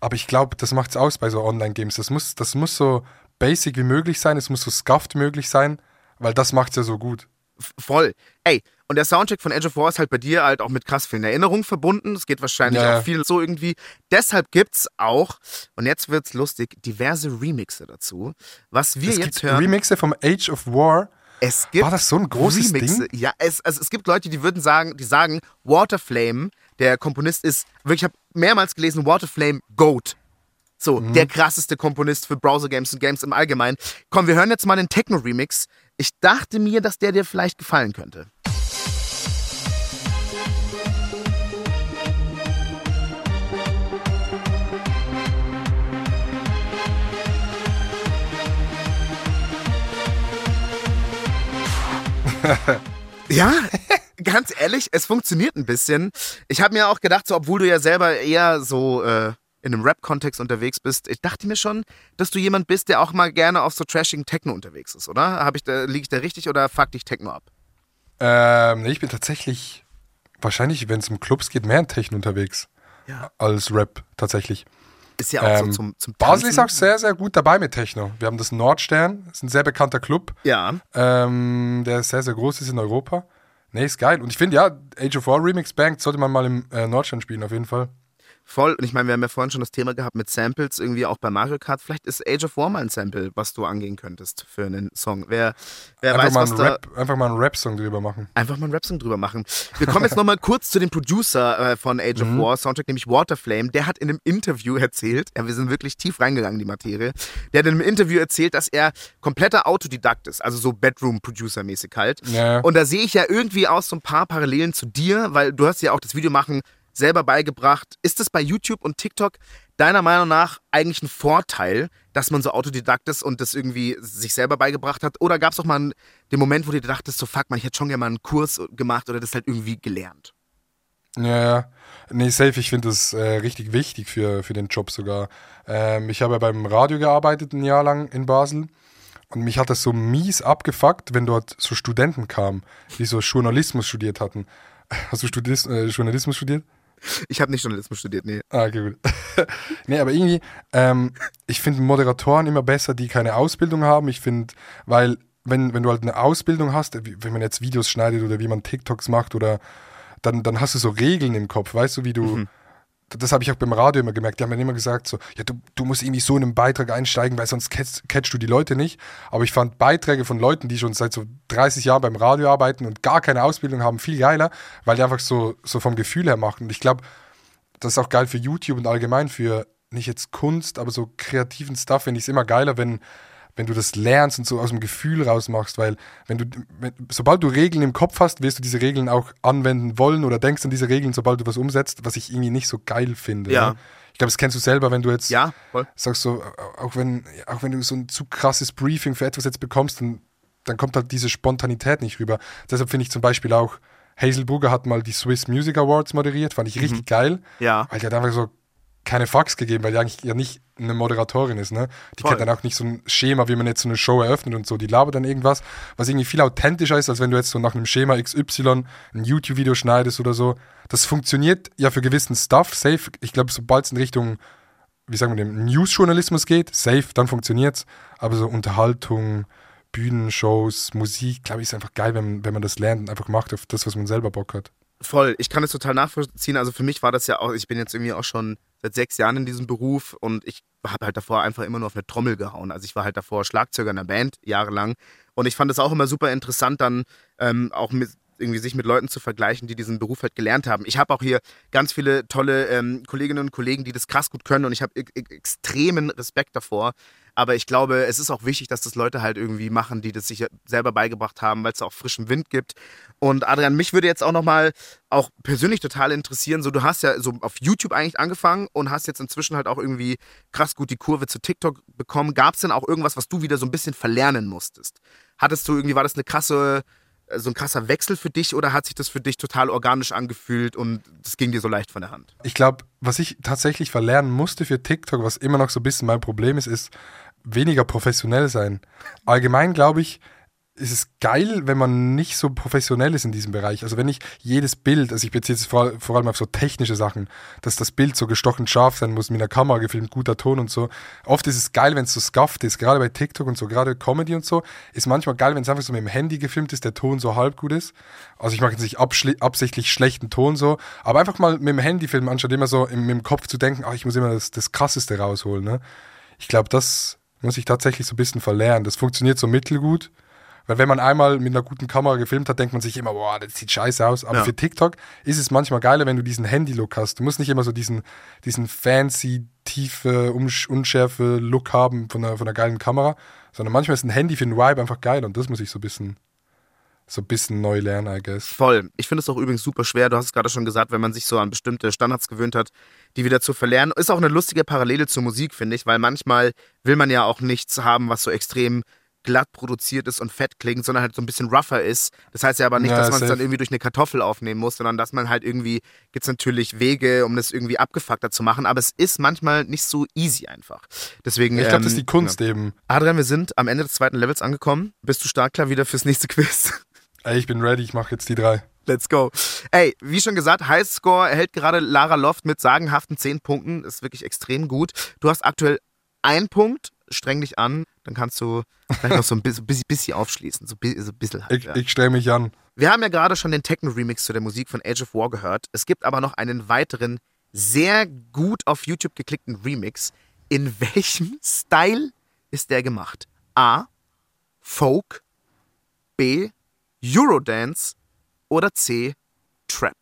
S3: Aber ich glaube, das macht es aus bei so Online-Games. Das muss, das muss so basic wie möglich sein, es muss so scuffed möglich sein, weil das macht es ja so gut.
S2: Voll. Ey, und der Soundtrack von Edge of War ist halt bei dir halt auch mit krass vielen Erinnerungen verbunden. Es geht wahrscheinlich ja. auch viel so irgendwie. Deshalb gibt's auch, und jetzt wird's lustig, diverse Remixe dazu. Was wir
S3: es
S2: jetzt
S3: gibt
S2: hören.
S3: Remixe vom Age of War.
S2: Es gibt
S3: War das so ein großes
S2: Remixe.
S3: Ding?
S2: Ja, es, also es gibt Leute, die würden sagen, die sagen, Waterflame, der Komponist ist, wirklich, ich habe mehrmals gelesen, Waterflame Goat. So, mhm. der krasseste Komponist für Browser-Games und Games im Allgemeinen. Komm, wir hören jetzt mal den Techno-Remix. Ich dachte mir, dass der dir vielleicht gefallen könnte. ja, ganz ehrlich, es funktioniert ein bisschen. Ich habe mir auch gedacht, so, obwohl du ja selber eher so äh, in einem Rap-Kontext unterwegs bist, ich dachte mir schon, dass du jemand bist, der auch mal gerne auf so trashing Techno unterwegs ist, oder? Hab ich da, liege ich da richtig oder fuck dich Techno ab?
S3: Ähm, nee, ich bin tatsächlich wahrscheinlich, wenn es um Clubs geht, mehr in Techno unterwegs
S2: ja.
S3: als Rap tatsächlich.
S2: Ist ja auch ähm, so zum, zum
S3: Basel ist auch sehr, sehr gut dabei mit Techno. Wir haben das Nordstern, ist ein sehr bekannter Club.
S2: Ja.
S3: Ähm, der sehr, sehr groß ist in Europa. Nee, ist geil. Und ich finde, ja, Age of War Remix Bank sollte man mal im äh, Nordstern spielen, auf jeden Fall.
S2: Voll. Und ich meine, wir haben ja vorhin schon das Thema gehabt mit Samples, irgendwie auch bei Mario Kart. Vielleicht ist Age of War mal ein Sample, was du angehen könntest für einen Song. Wer, wer
S3: einfach,
S2: weiß,
S3: mal
S2: was
S3: einen
S2: da,
S3: Rap, einfach mal einen Rap-Song drüber machen.
S2: Einfach mal einen Rap-Song drüber machen. Wir kommen jetzt nochmal kurz zu dem Producer äh, von Age of
S3: Mhm.
S2: War Soundtrack, nämlich Waterflame. Der hat in einem Interview erzählt, ja, wir sind wirklich tief reingegangen in die Materie, der hat in einem Interview erzählt, dass er kompletter Autodidakt ist, also so Bedroom-Producer-mäßig halt.
S3: Ja.
S2: Und da sehe ich ja irgendwie aus so ein paar Parallelen zu dir, weil du hast ja auch das Videomachen selber beigebracht. Ist es bei YouTube und TikTok deiner Meinung nach eigentlich ein Vorteil, dass man so Autodidakt ist und das irgendwie sich selber beigebracht hat? Oder gab es auch mal den Moment, wo du dir dachtest, so fuck man, ich hätte schon gerne mal einen Kurs gemacht oder das halt irgendwie gelernt?
S3: Ja, ja. Nee, safe, ich finde das äh, richtig wichtig für, für den Job sogar. Ähm, ich habe ja beim Radio gearbeitet ein Jahr lang in Basel und mich hat das so mies abgefuckt, wenn dort so Studenten kamen, die so Journalismus studiert hatten. Hast du Studis, äh, Journalismus studiert?
S2: Ich habe nicht Journalismus studiert, nee.
S3: Ah, okay, gut. nee, aber irgendwie, ähm, ich finde Moderatoren immer besser, die keine Ausbildung haben. Ich finde, weil, wenn, wenn du halt eine Ausbildung hast, wenn man jetzt Videos schneidet oder wie man TikToks macht oder dann, dann hast du so Regeln im Kopf, weißt du, wie du. Das habe ich auch beim Radio immer gemerkt. Die haben mir immer gesagt, so, ja, du, du musst irgendwie so in einen Beitrag einsteigen, weil sonst catchst, catchst du die Leute nicht. Aber ich fand Beiträge von Leuten, die schon seit so 30 Jahren beim Radio arbeiten und gar keine Ausbildung haben, viel geiler, weil die einfach so, so vom Gefühl her machen. Und ich glaube, das ist auch geil für YouTube und allgemein für nicht jetzt Kunst, aber so kreativen Stuff finde ich es immer geiler, wenn, wenn du das lernst und so aus dem Gefühl rausmachst, weil wenn du, wenn, sobald du Regeln im Kopf hast, wirst du diese Regeln auch anwenden wollen oder denkst an diese Regeln, sobald du was umsetzt, was ich irgendwie nicht so geil finde.
S2: Ja.
S3: Ne? Ich glaube, das kennst du selber, wenn du jetzt
S2: Ja,
S3: sagst so, auch wenn, auch wenn du so ein zu krasses Briefing für etwas jetzt bekommst, dann, dann kommt halt diese Spontanität nicht rüber. Deshalb finde ich zum Beispiel auch, Hazel Brugger hat mal die Swiss Music Awards moderiert, fand ich richtig geil.
S2: Mhm. Ja.
S3: Weil die hat einfach so keine Fax gegeben, weil die eigentlich ja nicht eine Moderatorin ist, ne? Die
S2: Voll.
S3: kennt dann auch nicht so ein Schema, wie man jetzt so eine Show eröffnet und so. Die labert dann irgendwas, was irgendwie viel authentischer ist, als wenn du jetzt so nach einem Schema XY ein YouTube-Video schneidest oder so. Das funktioniert ja für gewissen Stuff, safe. Ich glaube, sobald es in Richtung, wie sagen wir dem, News-Journalismus geht, safe, dann funktioniert's. Aber so Unterhaltung, Bühnenshows, Musik, glaube ich, ist einfach geil, wenn, wenn man das lernt und einfach macht auf das, was man selber Bock hat.
S2: Voll, ich kann es total nachvollziehen. Also für mich war das ja auch, ich bin jetzt irgendwie auch schon seit sechs Jahren in diesem Beruf und ich habe halt davor einfach immer nur auf eine Trommel gehauen. Also ich war halt davor Schlagzeuger in einer Band, jahrelang. Und ich fand es auch immer super interessant, dann ähm, auch mit, irgendwie sich mit Leuten zu vergleichen, die diesen Beruf halt gelernt haben. Ich habe auch hier ganz viele tolle ähm, Kolleginnen und Kollegen, die das krass gut können und ich habe extremen Respekt davor. Aber ich glaube, es ist auch wichtig, dass das Leute halt irgendwie machen, die das sich selber beigebracht haben, weil es auch frischen Wind gibt. Und Adrian, mich würde jetzt auch nochmal auch persönlich total interessieren, so du hast ja so auf YouTube eigentlich angefangen und hast jetzt inzwischen halt auch irgendwie krass gut die Kurve zu TikTok bekommen. Gab es denn auch irgendwas, was du wieder so ein bisschen verlernen musstest? Hattest du irgendwie, war das eine krasse, äh, so ein krasser Wechsel für dich oder hat sich das für dich total organisch angefühlt und das ging dir so leicht von der Hand?
S3: Ich glaube, was ich tatsächlich verlernen musste für TikTok, was immer noch so ein bisschen mein Problem ist, ist weniger professionell sein. Allgemein glaube ich, ist es geil, wenn man nicht so professionell ist in diesem Bereich. Also wenn ich jedes Bild, also ich beziehe jetzt vor, vor allem auf so technische Sachen, dass das Bild so gestochen scharf sein muss, mit einer Kamera gefilmt, guter Ton und so. Oft ist es geil, wenn es so scuffed ist, gerade bei TikTok und so, gerade Comedy und so, ist manchmal geil, wenn es einfach so mit dem Handy gefilmt ist, der Ton so halb gut ist. Also ich mache jetzt nicht absichtlich schlechten Ton so, aber einfach mal mit dem Handy filmen, anstatt immer so im, im Kopf zu denken, ach, ich muss immer das, das Krasseste rausholen. Ne? Ich glaube, das muss ich tatsächlich so ein bisschen verlernen. Das funktioniert so mittelgut. Weil wenn man einmal mit einer guten Kamera gefilmt hat, denkt man sich immer, boah, das sieht scheiße aus. Aber
S2: Ja.
S3: für TikTok ist es manchmal geiler, wenn du diesen Handy-Look hast. Du musst nicht immer so diesen, diesen fancy, tiefe, unsch- unschärfe Look haben von einer, von einer geilen Kamera, sondern manchmal ist ein Handy für den Vibe einfach geil und das muss ich so ein bisschen, so ein bisschen neu lernen, I guess.
S2: Voll. Ich finde es auch übrigens super schwer. Du hast es gerade schon gesagt, wenn man sich so an bestimmte Standards gewöhnt hat, die wieder zu verlernen. Ist auch eine lustige Parallele zur Musik, finde ich, weil manchmal will man ja auch nichts haben, was so extrem glatt produziert ist und fett klingt, sondern halt so ein bisschen rougher ist. Das heißt ja aber nicht,
S3: Ja,
S2: dass man es dann irgendwie durch eine Kartoffel aufnehmen muss, sondern dass man halt irgendwie, gibt es natürlich Wege, um das irgendwie abgefuckter zu machen, aber es ist manchmal nicht so easy einfach. Deswegen,
S3: Ich glaube, das ist
S2: ähm,
S3: die Kunst eben.
S2: Adrian, wir sind am Ende des zweiten Levels angekommen. Bist du startklar wieder fürs nächste Quiz?
S3: Ey, ich bin ready, ich mache jetzt die drei.
S2: Let's go. Ey, wie schon gesagt, Highscore erhält gerade Lara Loft mit sagenhaften 10 Punkten. Ist wirklich extrem gut. Du hast aktuell einen Punkt. Streng dich an. Dann kannst du vielleicht noch so ein bisschen, bisschen aufschließen. So, ein bisschen halt.
S3: Ich,
S2: ja.
S3: ich streng mich an.
S2: Wir haben ja gerade schon den Techno-Remix zu der Musik von Age of War gehört. Es gibt aber noch einen weiteren, sehr gut auf YouTube geklickten Remix. In welchem Style ist der gemacht? A. Folk. B. Eurodance. Oder C. Trap.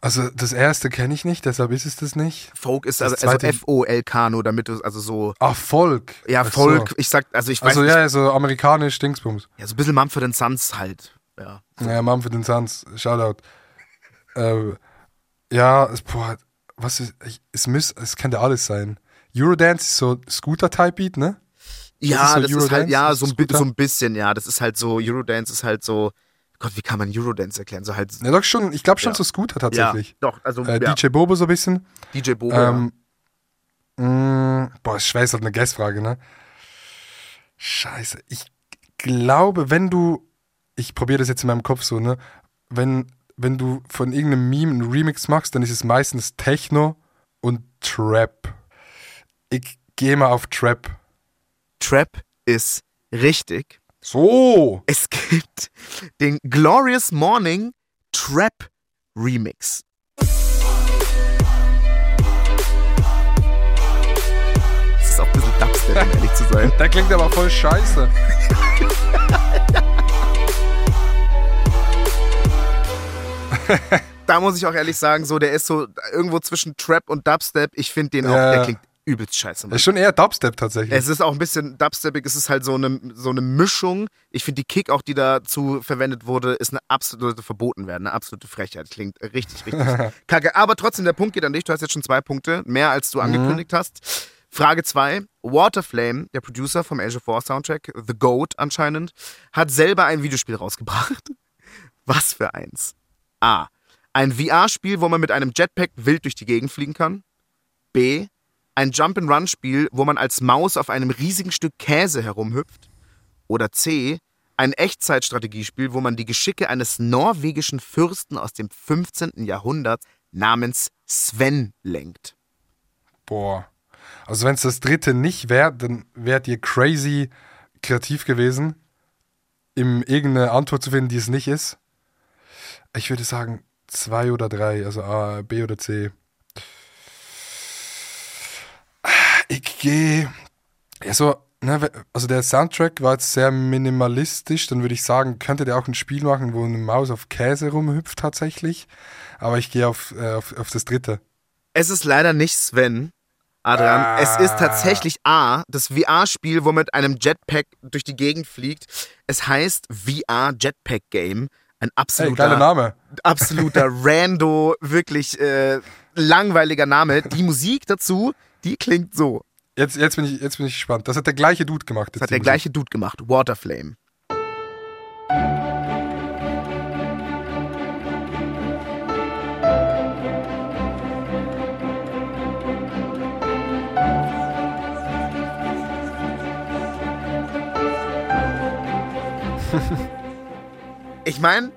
S3: Also das erste kenne ich nicht, deshalb ist es das nicht.
S2: Folk ist
S3: Das
S2: also, also F-O-L-K, nur damit du, also so,
S3: Ach, Volk.
S2: ja,
S3: Ach
S2: Folk,
S3: So.
S2: ich sag, also ich weiß
S3: Also ja, so amerikanisch Dingsbums.
S2: ja, so ein bisschen Mumford Sons halt, ja.
S3: Ja, Mumford Sons, Shoutout. Äh, ja, es, boah, was ist, ich, es muss, es könnte alles sein. Eurodance ist so Scooter-Type-Beat, ne?
S2: Ja,
S3: so
S2: das ist halt, ja,
S3: Ist
S2: so ein,
S3: das
S2: so ein bisschen, ja, das ist halt so, Eurodance ist halt so, Gott, wie kann man Eurodance erklären? So halt,
S3: Ja, doch schon, ich glaube schon
S2: Ja.
S3: so Scooter
S2: ja,
S3: tatsächlich.
S2: doch, also,
S3: Äh,
S2: ja,
S3: DJ Bobo so ein bisschen.
S2: DJ Bobo,
S3: Ähm, mh, boah, ist schwer, ist halt eine Guessfrage, ne? Scheiße. Ich glaube, wenn du, ich probiere das jetzt in meinem Kopf so, ne? Wenn, wenn du von irgendeinem Meme einen Remix machst, dann ist es meistens Techno und Trap. Ich gehe mal auf Trap.
S2: Trap ist richtig.
S3: So!
S2: Es gibt den Glorious Morning Trap Remix. Das ist auch ein bisschen Dubstep, um ehrlich zu sein.
S3: Der klingt aber voll scheiße.
S2: da muss ich auch ehrlich sagen, so, der ist so irgendwo zwischen Trap und Dubstep. Ich finde den auch,
S3: Ja.
S2: der klingt übelst scheiße.
S3: Das
S2: Mann.
S3: ist schon eher Dubstep tatsächlich.
S2: Es ist auch ein bisschen Dubstepig, es ist halt so eine, so eine Mischung. Ich finde die Kick auch, die dazu verwendet wurde, ist eine absolute verboten werden, eine absolute Frechheit. Klingt richtig, richtig kacke. Aber trotzdem, der Punkt geht an dich. Du hast jetzt schon zwei Punkte, mehr als du angekündigt hast. Frage zwei: Waterflame, der Producer vom Age of War Soundtrack, The Goat anscheinend, hat selber ein Videospiel rausgebracht. Was für eins? A. Ein VR-Spiel, wo man mit einem Jetpack wild durch die Gegend fliegen kann. B. Ein Jump-and-Run-Spiel, wo man als Maus auf einem riesigen Stück Käse herumhüpft. Oder C. Ein Echtzeitstrategiespiel, wo man die Geschicke eines norwegischen Fürsten aus dem 15. Jahrhundert namens Sven lenkt.
S3: Boah. Also wenn es das dritte nicht wäre, dann wärt ihr crazy kreativ gewesen, ihm irgendeine Antwort zu finden, die es nicht ist. Ich würde sagen zwei oder drei, also A, B oder C. Ich gehe. Ja, so, ne, also der Soundtrack war jetzt sehr minimalistisch, dann würde ich sagen, könnte der auch ein Spiel machen, wo eine Maus auf Käse rumhüpft tatsächlich. Aber ich gehe auf, äh, auf, auf das dritte.
S2: Es ist leider nicht Sven, Adrian.
S3: Ah.
S2: Es ist tatsächlich A, das VR-Spiel, wo man mit einem Jetpack durch die Gegend fliegt. Es heißt VR Jetpack Game. Ein absoluter,
S3: geiler Name.
S2: absoluter Rando, wirklich äh, langweiliger Name. Die Musik dazu, die klingt so.
S3: Jetzt, jetzt, bin ich, jetzt bin ich gespannt. Das hat der gleiche Dude gemacht.
S2: Das hat der gleiche Dude gemacht, Waterflame. Ich meine,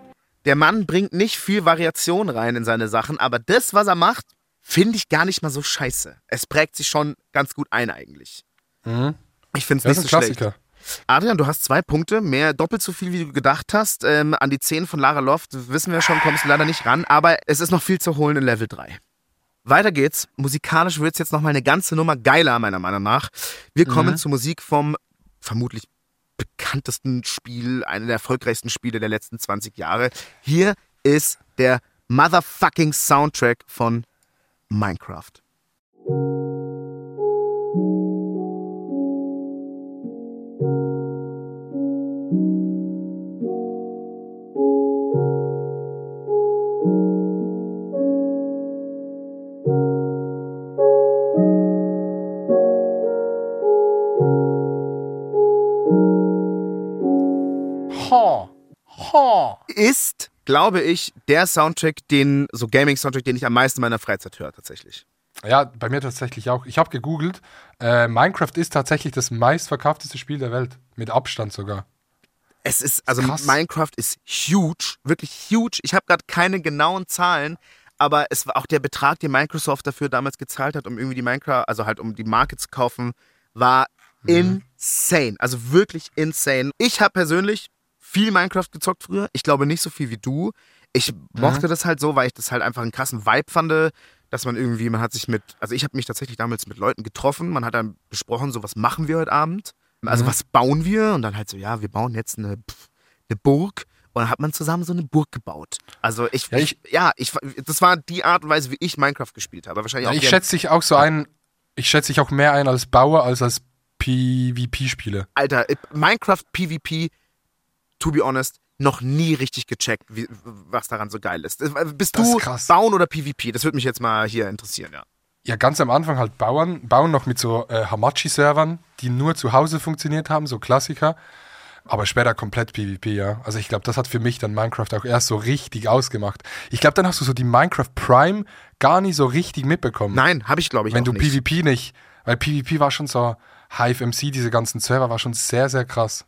S2: der Mann bringt nicht viel Variation rein in seine Sachen, aber das, was er macht, finde ich gar nicht mal so scheiße. Es prägt sich schon ganz gut ein eigentlich.
S3: Mhm.
S2: Ich finde es
S3: Das
S2: nicht
S3: ist
S2: so
S3: ein
S2: schlecht.
S3: Klassiker.
S2: Adrian, du hast zwei Punkte, mehr doppelt so viel, wie du gedacht hast. Ähm, an die 10 von Lara Loft wissen wir schon, kommst du leider nicht ran, aber es ist noch viel zu holen in Level 3. Weiter geht's. Musikalisch wird es jetzt nochmal eine ganze Nummer geiler, meiner Meinung nach. Wir kommen zur Musik vom vermutlich bekanntesten Spiel, einer der erfolgreichsten Spiele der letzten 20 Jahre. Hier ist der motherfucking Soundtrack von Minecraft. Glaube ich, der Soundtrack, den, so Gaming-Soundtrack, den ich am meisten in meiner Freizeit höre, tatsächlich.
S3: Ja, bei mir tatsächlich auch. Ich habe gegoogelt. Äh, Minecraft ist tatsächlich das meistverkaufteste Spiel der Welt. Mit Abstand sogar.
S2: Es ist, also
S3: Krass.
S2: Minecraft ist huge, wirklich huge. Ich habe gerade keine genauen Zahlen, aber es war auch der Betrag, den Microsoft dafür damals gezahlt hat, um irgendwie die Minecraft, also halt um die Marke zu kaufen, war insane. Also wirklich insane. Ich habe persönlich viel Minecraft gezockt früher. Ich glaube nicht so viel wie du. Ich mochte das halt so, weil ich das halt einfach einen krassen Vibe fand, dass man irgendwie, man hat sich mit, also ich habe mich tatsächlich damals mit Leuten getroffen, man hat dann besprochen, so was machen wir heute Abend? Also was bauen wir? Und dann halt so, ja, wir bauen jetzt eine, pff, eine Burg. Und dann hat man zusammen so eine Burg gebaut. Also ich,
S3: Ja,
S2: ich, ja, ich, das war die Art und Weise, wie ich Minecraft gespielt habe. Wahrscheinlich
S3: Ja,
S2: auch
S3: ich schätze dich auch so ein. Ich schätze dich auch mehr ein als Bauer als als PvP-Spieler.
S2: Alter, äh, Minecraft PvP, to be honest, noch nie richtig gecheckt, wie, was daran so geil ist. Äh, Bist
S3: Das ist
S2: du
S3: krass.
S2: Bauen oder PvP? Das würde mich jetzt mal hier interessieren, ja.
S3: Ja, ganz am Anfang halt bauen, bauen noch mit so äh, Hamachi-Servern, die nur zu Hause funktioniert haben, so Klassiker. Aber später komplett PvP, ja. Also ich glaube, das hat für mich dann Minecraft auch erst so richtig ausgemacht. Ich glaube, dann hast du so die Minecraft Prime gar nicht so richtig mitbekommen.
S2: Nein, habe ich glaube ich
S3: wenn du
S2: nicht.
S3: PvP nicht. Weil PvP war schon so, Hive MC, diese ganzen Server, war schon sehr, sehr krass.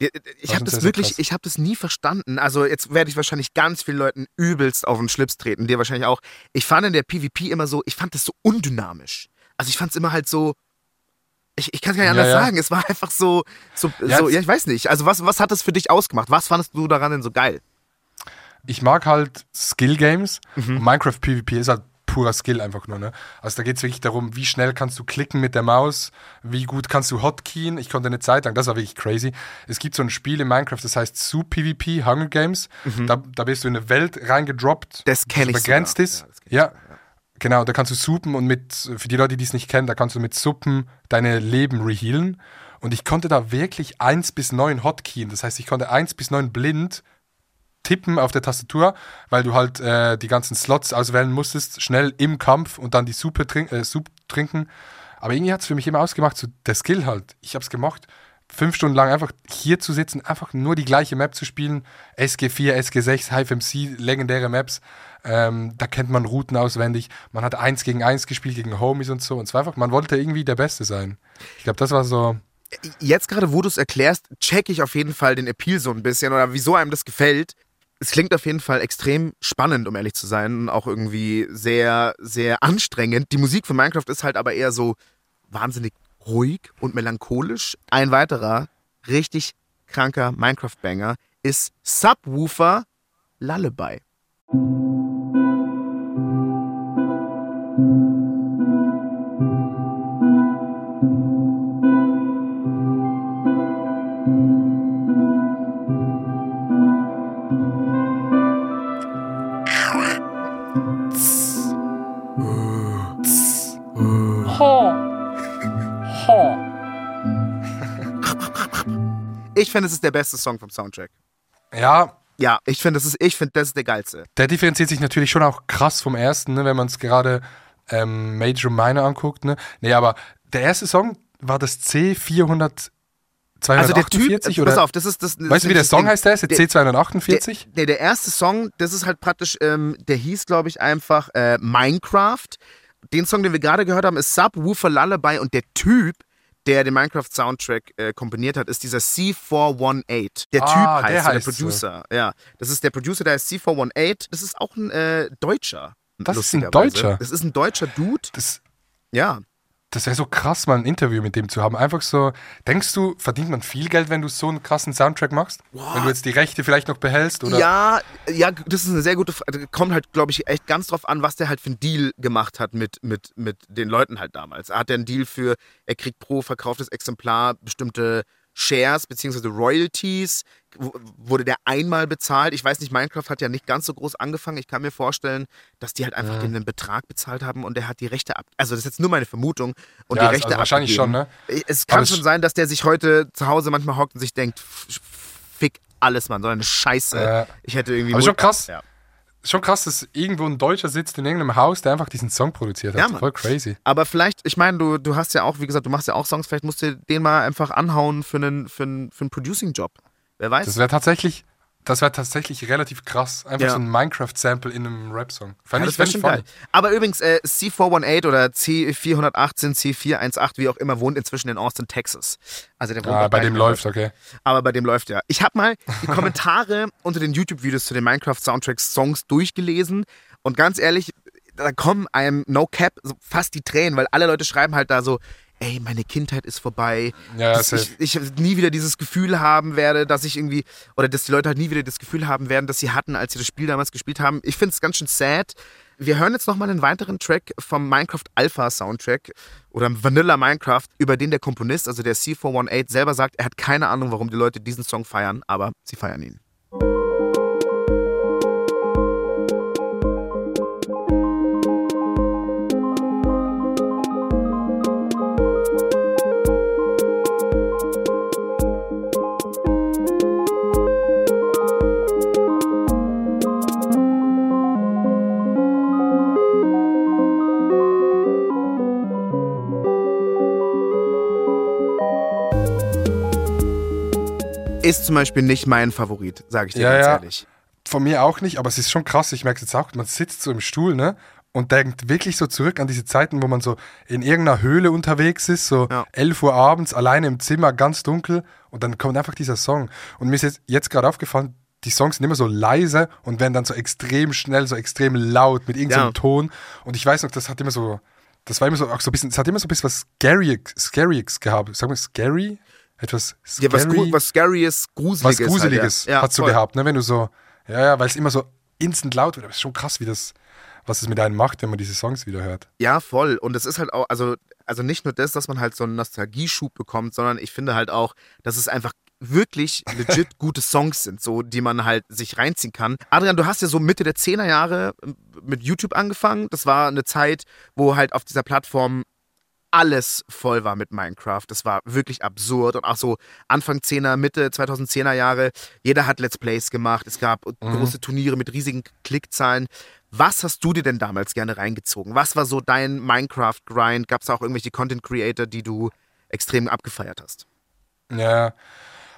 S2: Ja, Ich habe das wirklich,
S3: krass.
S2: ich habe das nie verstanden. Also jetzt werde ich wahrscheinlich ganz vielen Leuten übelst auf den Schlips treten, dir wahrscheinlich auch. Ich fand in der PvP immer so, ich fand das so undynamisch. Also ich fand es immer halt so, ich, ich kann es gar nicht
S3: Ja,
S2: anders
S3: ja.
S2: sagen. Es war einfach so, so,
S3: Ja,
S2: so ja, ich weiß nicht. Also was, was hat das für dich ausgemacht? Was fandest du daran denn so geil?
S3: Ich mag halt Skill Games.
S2: Mhm.
S3: Minecraft PvP ist halt purer Skill einfach nur. Ne? Also da geht es wirklich darum, wie schnell kannst du klicken mit der Maus, wie gut kannst du hotkeyen. Ich konnte eine Zeit lang, das war wirklich crazy. Es gibt so ein Spiel in Minecraft, das heißt Soup PvP, Hunger Games. Da, da bist du in eine Welt reingedroppt,
S2: Das
S3: die
S2: ich
S3: begrenzt ist.
S2: Ja, ich
S3: Ja,
S2: sogar, ja.
S3: genau, da kannst du suppen und mit, für die Leute, die es nicht kennen, da kannst du mit Suppen deine Leben rehealen. Und ich konnte da wirklich 1 bis 9 hotkeyen. Das heißt, ich konnte 1 bis 9 blind tippen auf der Tastatur, weil du halt äh, die ganzen Slots auswählen musstest, schnell im Kampf und dann die Suppe trink äh, trinken. Aber irgendwie hat es für mich immer ausgemacht, so der Skill halt. Ich habe es gemacht, fünf Stunden lang einfach hier zu sitzen, einfach nur die gleiche Map zu spielen. SG4, SG6, HiveMC, legendäre Maps. Ähm, da kennt man Routen auswendig. Man hat eins gegen eins gespielt gegen Homies und so. Und es war einfach, man wollte irgendwie der Beste sein. Ich glaube, das war so.
S2: Jetzt gerade, wo du es erklärst, checke ich auf jeden Fall den Appeal so ein bisschen oder wieso einem das gefällt. Es klingt auf jeden Fall extrem spannend, um ehrlich zu sein. Auch irgendwie sehr, sehr anstrengend. Die Musik von Minecraft ist halt aber eher so wahnsinnig ruhig und melancholisch. Ein weiterer richtig kranker Minecraft-Banger ist Subwoofer Lullaby. Ich finde, es ist der beste Song vom Soundtrack.
S3: Ja,
S2: Ja, ich finde, das ist, ich finde, das ist der geilste.
S3: der differenziert sich natürlich schon auch krass vom ersten, ne, wenn man es gerade ähm, Major Minor anguckt. Ne? Nee, aber der erste Song war das C400.
S2: Also der Typ,
S3: 248
S2: pass
S3: oder?
S2: auf, das ist das. das
S3: weißt du, wie der Song heißt? Der ist der
S2: Der-
S3: C248?
S2: Der, der erste Song, das ist halt praktisch, ähm, der hieß, glaube ich, einfach äh, Minecraft. Den Song, den wir gerade gehört haben, ist Subwoofer Lullaby und der Typ, der den Minecraft-Soundtrack äh, komponiert hat, ist dieser C418. Der
S3: Ah,
S2: Typ
S3: der
S2: heißt, so, der
S3: heißt so.
S2: Producer. Ja, das ist der Producer, der heißt C418. Das ist auch ein äh, Deutscher.
S3: Das ist ein. Deutscher?
S2: Das ist ein deutscher Dude.
S3: Das,
S2: Ja.
S3: Das wäre so krass, mal ein Interview mit dem zu haben. Einfach so, denkst du, verdient man viel Geld, wenn du so einen krassen Soundtrack machst? Wenn du jetzt die Rechte vielleicht noch behältst? Oder?
S2: Ja, ja, das ist eine sehr gute Frage. Kommt halt, glaube ich, echt ganz drauf an, was der halt für einen Deal gemacht hat mit, mit, mit den Leuten halt damals. Hat er einen Deal für, er kriegt pro verkauftes Exemplar bestimmte Shares beziehungsweise Royalties? Wurde der einmal bezahlt? Ich weiß nicht, Minecraft hat ja nicht ganz so groß angefangen. Ich kann mir vorstellen, dass die halt einfach dem einen Betrag bezahlt haben und der hat die Rechte ab. Also das ist jetzt nur meine Vermutung. Und
S3: Ja,
S2: die
S3: also
S2: Rechte
S3: wahrscheinlich
S2: abgegeben.
S3: schon, ne?
S2: Es kann
S3: Aber
S2: schon sein, dass der sich heute zu Hause manchmal hockt und sich denkt, "F- fick alles, Mann, so eine Scheiße.
S3: Ja.
S2: Ich hätte irgendwie.
S3: Aber schon krass.
S2: Ja.
S3: Schon krass, dass irgendwo ein Deutscher sitzt in irgendeinem Haus, der einfach diesen Song produziert hat.
S2: Ja.
S3: Voll crazy.
S2: Aber vielleicht, ich meine, du, du hast ja auch, wie gesagt, du machst ja auch Songs, vielleicht musst du den mal einfach anhauen für einen, für einen, für einen Producing-Job. Wer weiß.
S3: Das wäre tatsächlich, das wäre tatsächlich relativ krass. Einfach
S2: Ja.
S3: so ein Minecraft-Sample in einem Rap-Song.
S2: ja,
S3: Fand
S2: das
S3: ich, ich
S2: geil. Aber übrigens, äh, C418 oder C418, C418, wie auch immer, wohnt inzwischen in Austin, Texas. Also der wohnt
S3: Ah, bei dem läuft, okay.
S2: Aber bei dem läuft ja. Ich habe mal die Kommentare unter den YouTube-Videos zu den Minecraft-Soundtracks-Songs durchgelesen und ganz ehrlich, da kommen einem No Cap so fast die Tränen, weil alle Leute schreiben halt da so, ey, meine Kindheit ist vorbei.
S3: Ja,
S2: dass ich, ich nie wieder dieses Gefühl haben werde, dass ich irgendwie, oder dass die Leute halt nie wieder das Gefühl haben werden, dass sie hatten, als sie das Spiel damals gespielt haben. Ich finde es ganz schön sad. Wir hören jetzt nochmal einen weiteren Track vom Minecraft Alpha Soundtrack oder Vanilla Minecraft, über den der Komponist, also der C418, selber sagt, er hat keine Ahnung, warum die Leute diesen Song feiern, aber sie feiern ihn. Ist zum Beispiel nicht mein Favorit, sage ich dir
S3: Ja,
S2: ganz
S3: ja.
S2: ehrlich.
S3: Von mir auch nicht, aber es ist schon krass. Ich merke es jetzt auch. Man sitzt so im Stuhl, ne? Und denkt wirklich so zurück an diese Zeiten, wo man so in irgendeiner Höhle unterwegs ist, so
S2: Ja.
S3: 11 Uhr abends, alleine im Zimmer, ganz dunkel. Und dann kommt einfach dieser Song. Und mir ist jetzt, jetzt gerade aufgefallen, die Songs sind immer so leise und werden dann so extrem schnell, so extrem laut mit irgendeinem
S2: Ja.
S3: Ton. Und ich weiß noch, das hat immer so, das war immer so, auch so ein bisschen, es hat immer so ein bisschen was Scary, Scaryes gehabt. Sagen wir scary? Etwas
S2: Ja, was,
S3: scary?
S2: Gru- was Scaryes, Gruseliges.
S3: was Gruseliges
S2: halt, ja.
S3: hast du
S2: voll.
S3: gehabt, ne? Wenn du so, ja, ja, weil es immer so instant laut wird. Aber es ist schon krass, wie das, was es mit einem macht, wenn man diese Songs wieder hört.
S2: Ja, voll. Und es ist halt auch, also, also nicht nur das, dass man halt so einen Nostalgieschub bekommt, sondern ich finde halt auch, dass es einfach wirklich legit gute Songs sind, so die man halt sich reinziehen kann. Adrian, du hast ja so Mitte der 10er Jahre mit YouTube angefangen. Das war eine Zeit, wo halt auf dieser Plattform alles voll war mit Minecraft. Das war wirklich absurd. Und auch so Anfang 10er, Mitte 2010er Jahre, jeder hat Let's Plays gemacht. Es gab mhm. große Turniere mit riesigen Klickzahlen. Was hast du dir denn damals gerne reingezogen? Was war so dein Minecraft-Grind? Gab es auch irgendwelche Content-Creator, die du extrem abgefeiert hast?
S3: Ja,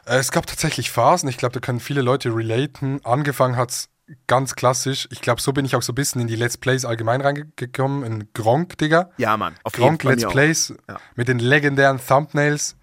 S3: äh, es gab tatsächlich Phasen. Ich glaube, da können viele Leute relaten. Angefangen hat es ganz klassisch. Ich glaube, so bin ich auch so ein bisschen in die Let's Plays allgemein reingekommen. In Gronk, Digga.
S2: Ja, Mann.
S3: Auf Gronk Let's Plays ja. mit den legendären Thumbnails.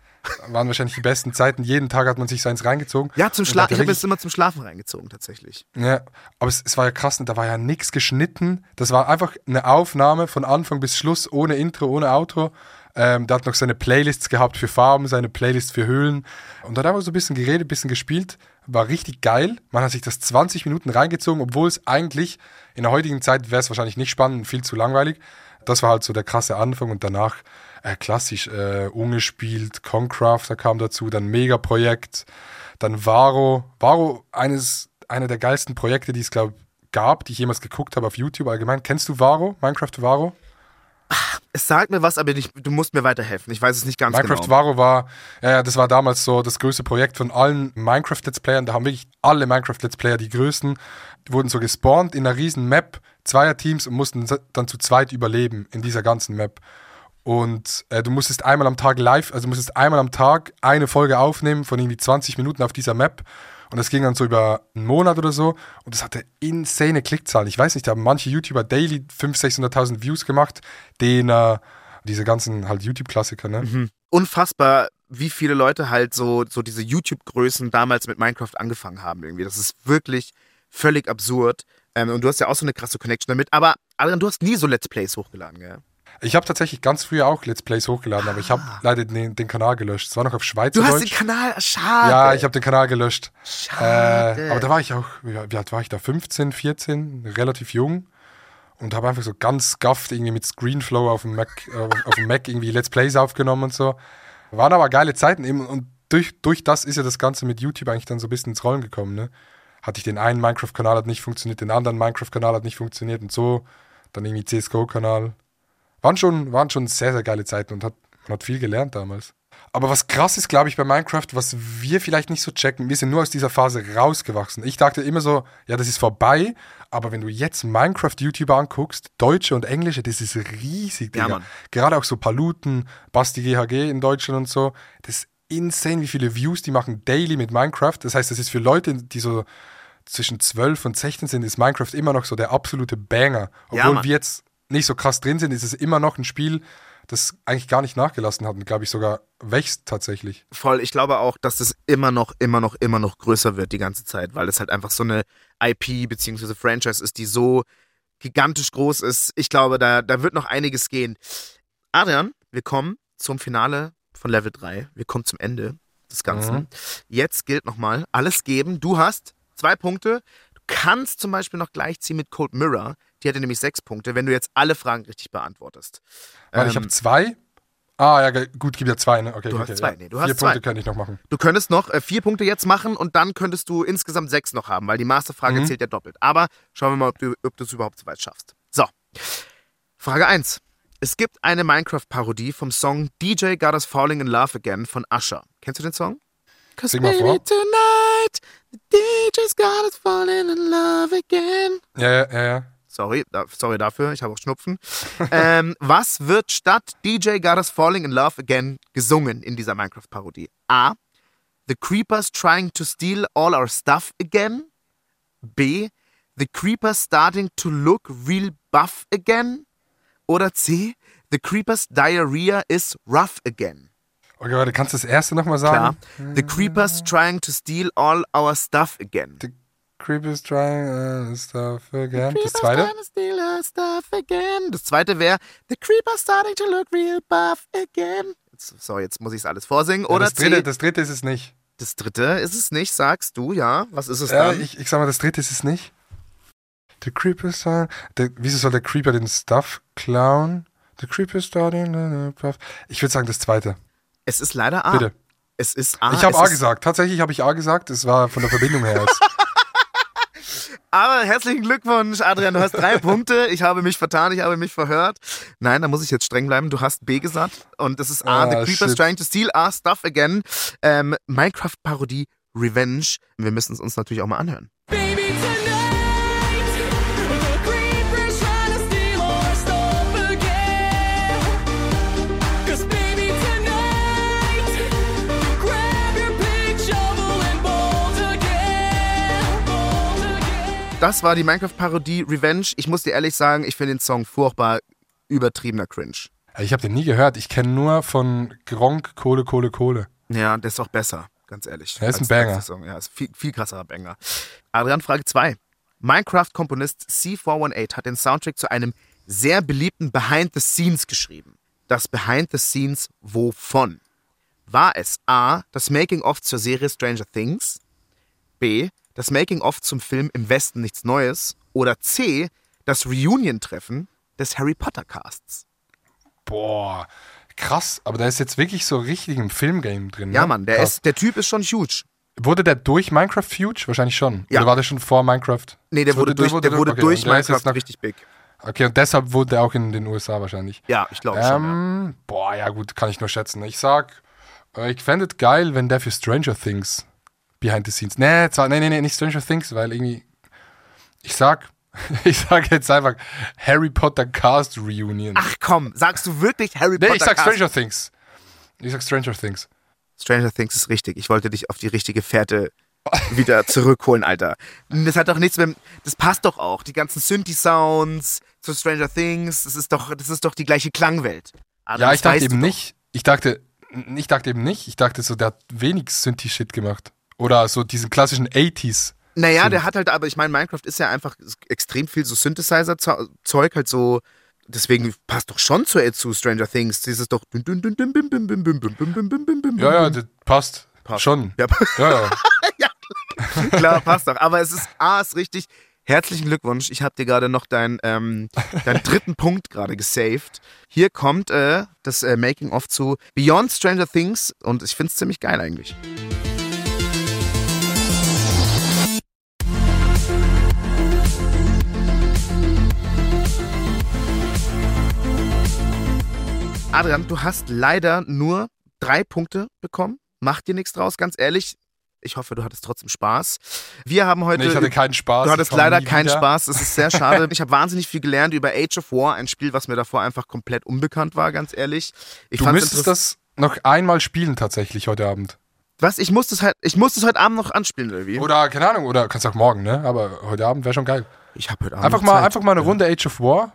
S3: Waren wahrscheinlich die besten Zeiten. Jeden Tag hat man sich seins reingezogen.
S2: Ja, zum Schlafen. Ich habe es immer zum Schlafen reingezogen, tatsächlich.
S3: Ja, aber es, es war ja krass. Da war ja nichts geschnitten. Das war einfach eine Aufnahme von Anfang bis Schluss, ohne Intro, ohne Outro. Ähm, der hat noch seine Playlists gehabt für Farben, seine Playlists für Höhlen. Und da hat einfach so ein bisschen geredet, ein bisschen gespielt. War richtig geil. Man hat sich das 20 Minuten reingezogen, obwohl es eigentlich in der heutigen Zeit wäre es wahrscheinlich nicht spannend, viel zu langweilig. Das war halt so der krasse Anfang und danach äh, klassisch äh, umgespielt. Concraft, kam dazu, dann Megaprojekt, dann Varo. Varo, eines, einer der geilsten Projekte, die es, glaube gab, die ich jemals geguckt habe auf YouTube allgemein. Kennst du Varo? Minecraft Varo?
S2: Es sagt mir was, aber nicht, du musst mir weiterhelfen. Ich weiß es nicht ganz
S3: Minecraft
S2: genau.
S3: Minecraft Varo war, ja, das war damals so das größte Projekt von allen Minecraft-Let's Playern. Da haben wirklich alle Minecraft-Let's Player, die größten, die wurden so gespawnt in einer riesen Map, zweier Teams und mussten dann zu zweit überleben in dieser ganzen Map. Und äh, du musstest einmal am Tag live, also musstest einmal am Tag eine Folge aufnehmen von irgendwie 20 Minuten auf dieser Map. Und das ging dann so über einen Monat oder so. Und das hatte insane Klickzahlen. Ich weiß nicht, da haben manche YouTuber daily 500.000, 600.000 Views gemacht, den, äh, diese ganzen halt YouTube-Klassiker, ne?
S2: Mhm. Unfassbar, wie viele Leute halt so, so diese YouTube-Größen damals mit Minecraft angefangen haben irgendwie. Das ist wirklich völlig absurd. Ähm, und du hast ja auch so eine krasse Connection damit. Aber Adrian, du hast nie so Let's Plays hochgeladen, gell?
S3: Ich habe tatsächlich ganz früher auch Let's Plays hochgeladen, ah. aber ich habe ah. leider den, den, Kanal gelöscht. Es war noch auf Schweizerdeutsch.
S2: Du hast den Kanal, schade.
S3: Ja, ich habe den Kanal gelöscht. Schade. Äh, aber da war ich auch, wie alt war ich da? 15, 14, relativ jung. Und habe einfach so ganz gafft irgendwie mit Screenflow auf dem Mac, äh, auf dem Mac irgendwie Let's Plays aufgenommen und so. Waren aber geile Zeiten eben. Und durch, durch das ist ja das Ganze mit YouTube eigentlich dann so ein bisschen ins Rollen gekommen. Ne? Hatte ich den einen Minecraft-Kanal hat nicht funktioniert, den anderen Minecraft-Kanal hat nicht funktioniert und so. Dann irgendwie CSGO-Kanal. Waren schon, waren schon sehr, sehr geile Zeiten und hat, man hat viel gelernt damals. Aber was krass ist, glaube ich, bei Minecraft, was wir vielleicht nicht so checken, wir sind nur aus dieser Phase rausgewachsen. Ich dachte immer so, ja, das ist vorbei, aber wenn du jetzt Minecraft-YouTuber anguckst, deutsche und englische, das ist riesig, Digga. Ja, Gerade auch so Paluten, Basti GHG in Deutschland und so, das ist insane, wie viele Views die machen daily mit Minecraft. Das heißt, das ist für Leute, die so zwischen 12 und 16 sind, ist Minecraft immer noch so der absolute Banger. Obwohl ja, wir jetzt nicht so krass drin sind, ist es immer noch ein Spiel, das eigentlich gar nicht nachgelassen hat und glaube ich sogar wächst tatsächlich.
S2: Voll, ich glaube auch, dass das immer noch, immer noch, immer noch größer wird die ganze Zeit, weil es halt einfach so eine IP bzw. Franchise ist, die so gigantisch groß ist. Ich glaube, da, da wird noch einiges gehen. Adrian, wir kommen zum Finale von Level 3. Wir kommen zum Ende des Ganzen. Mhm. Jetzt gilt nochmal, alles geben. Du hast zwei Punkte. Du kannst zum Beispiel noch gleichziehen mit Cold Mirror. Die hatte nämlich sechs Punkte, wenn du jetzt alle Fragen richtig beantwortest.
S3: Warte, ähm, ich habe zwei. Ah, ja, gut, gibt ja zwei, ne? Okay,
S2: du
S3: okay,
S2: hast zwei,
S3: ja.
S2: nee, du
S3: vier
S2: hast
S3: Punkte kann ich noch machen.
S2: Du könntest noch äh, vier Punkte jetzt machen und dann könntest du insgesamt sechs noch haben, weil die Masterfrage mhm. zählt ja doppelt. Aber schauen wir mal, ob du, es überhaupt so weit schaffst. So. Frage 1. Es gibt eine Minecraft-Parodie vom Song DJ Got Us Falling in Love Again von Usher. Kennst du den Song?
S3: Cause Sing mal vor.
S2: tonight, the DJ's got us falling in love again.
S3: Ja, ja, ja.
S2: Sorry, da, sorry dafür, ich habe auch Schnupfen. ähm, was wird statt DJ Got Us Falling in Love Again gesungen in dieser Minecraft-Parodie? A. The Creepers trying to steal all our stuff again. B. The Creepers starting to look real buff again. Oder C. The Creepers Diarrhea is rough again.
S3: Okay, warte, kannst du das erste nochmal sagen?
S2: Klar. The Creepers trying to steal all our stuff again.
S3: The Creepers trying uh, stuff again. Das zweite?
S2: Stuff again. Das zweite wäre The Creepers starting to look real buff again. Jetzt, so, jetzt muss ich es alles vorsingen. Ja, Oder
S3: das, dritte, das dritte ist es nicht.
S2: Das dritte ist es nicht, sagst du, ja. Was ist es
S3: ja,
S2: dann?
S3: Ich, ich sag mal, das dritte ist es nicht. The Creeper der, wieso soll der Creeper den Stuff klauen? The Creeper starting. Ich würde sagen, das zweite.
S2: Es ist leider A.
S3: Bitte.
S2: Es ist A.
S3: ich habe A gesagt. Tatsächlich habe ich A gesagt. Es war von der Verbindung her. jetzt.
S2: Aber herzlichen Glückwunsch, Adrian. Du hast drei Punkte. Ich habe mich vertan, ich habe mich verhört. Nein, da muss ich jetzt streng bleiben. Du hast B gesagt. Und das ist A.
S3: Ah,
S2: The Creeper's
S3: shit.
S2: trying to steal our stuff again. Ähm, Minecraft-Parodie Revenge. Wir müssen es uns natürlich auch mal anhören.
S5: Baby,
S2: Das war die Minecraft-Parodie Revenge. Ich muss dir ehrlich sagen, ich finde den Song furchtbar übertriebener Cringe.
S3: ich habe den nie gehört. Ich kenne nur von Gronk Kohle, Kohle, Kohle.
S2: Ja, der ist auch besser, ganz ehrlich.
S3: Ja, ist ein Banger.
S2: Ja, ist viel, viel krasserer Banger. Adrian, Frage 2. Minecraft-Komponist C418 hat den Soundtrack zu einem sehr beliebten Behind the Scenes geschrieben. Das Behind the Scenes wovon? War es A, das Making-of zur Serie Stranger Things? B, das Making-of zum Film Im Westen nichts Neues? Oder C, das Reunion-Treffen des Harry Potter-Casts?
S3: Boah, krass. Aber der ist jetzt wirklich so richtig im Filmgame drin.
S2: Ja,
S3: ne?
S2: Mann, der,
S3: Krass.
S2: ist, der Typ ist schon huge.
S3: Wurde der durch Minecraft huge? Wahrscheinlich schon.
S2: Ja.
S3: Oder war der schon vor Minecraft?
S2: Nee, der
S3: Es
S2: wurde, durch, der wurde
S3: okay,
S2: durch Minecraft
S3: noch-
S2: richtig big.
S3: Okay, und deshalb wurde er auch in den USA wahrscheinlich.
S2: Ja, ich glaube schon. Ja.
S3: Ähm, boah, ja gut, kann ich nur schätzen. Ich sag, äh, ich fände es geil, wenn der für Stranger Things behind the scenes. Nee, zwar, nee, nee, nee, nicht Stranger Things, weil irgendwie. Ich sag, ich sag jetzt einfach Harry Potter Cast Reunion.
S2: Ach komm, sagst du wirklich Harry
S3: nee,
S2: Potter?
S3: ich sag
S2: Cast?
S3: Stranger Things. Ich sag Stranger Things.
S2: Stranger Things ist richtig. Ich wollte dich auf die richtige Fährte wieder zurückholen, Alter. Das hat doch nichts mehr. Das passt doch auch. Die ganzen Synthi-Sounds zu Stranger Things. Das ist doch, das ist doch die gleiche Klangwelt. Aber
S3: Ja, ich dachte eben
S2: doch.
S3: nicht. Ich dachte, ich dachte eben nicht. Ich dachte so, der hat wenig Synthi-Shit gemacht. Oder so diesen klassischen 80s.
S2: Naja,
S3: Synth.
S2: der hat halt, aber ich meine, Minecraft ist ja einfach extrem viel so Synthesizer-Zeug, halt so. Deswegen passt doch schon zu, zu Stranger Things. Dieses doch.
S3: Ja, ja, das passt.
S2: Passt.
S3: Schon.
S2: Ja,
S3: Ja, ja.
S2: Klar, passt doch. Aber es ist A, ist richtig. Herzlichen Glückwunsch. Ich habe dir gerade noch deinen ähm, deinen dritten Punkt gerade gesaved. Hier kommt äh, das äh, Making-of zu Beyond Stranger Things und ich finde es ziemlich geil eigentlich. Adrian, du hast leider nur drei Punkte bekommen. Mach dir nichts draus, ganz ehrlich. Ich hoffe, du hattest trotzdem Spaß. Wir haben heute.
S3: Nee, ich hatte keinen Spaß.
S2: Du hattest leider keinen
S3: wieder.
S2: Spaß. Das ist sehr schade. Ich habe wahnsinnig viel gelernt über Age of War, ein Spiel, was mir davor einfach komplett unbekannt war, ganz ehrlich. Ich
S3: Du müsstest das noch einmal spielen tatsächlich heute Abend.
S2: Was? Ich muss das halt, ich muss das heute Abend noch anspielen, oder wie?
S3: Oder, keine Ahnung, oder kannst auch morgen, ne? Aber heute Abend wäre schon geil.
S2: Ich habe heute Abend
S3: Einfach
S2: noch
S3: mal,
S2: Zeit.
S3: einfach mal eine Runde Age of War.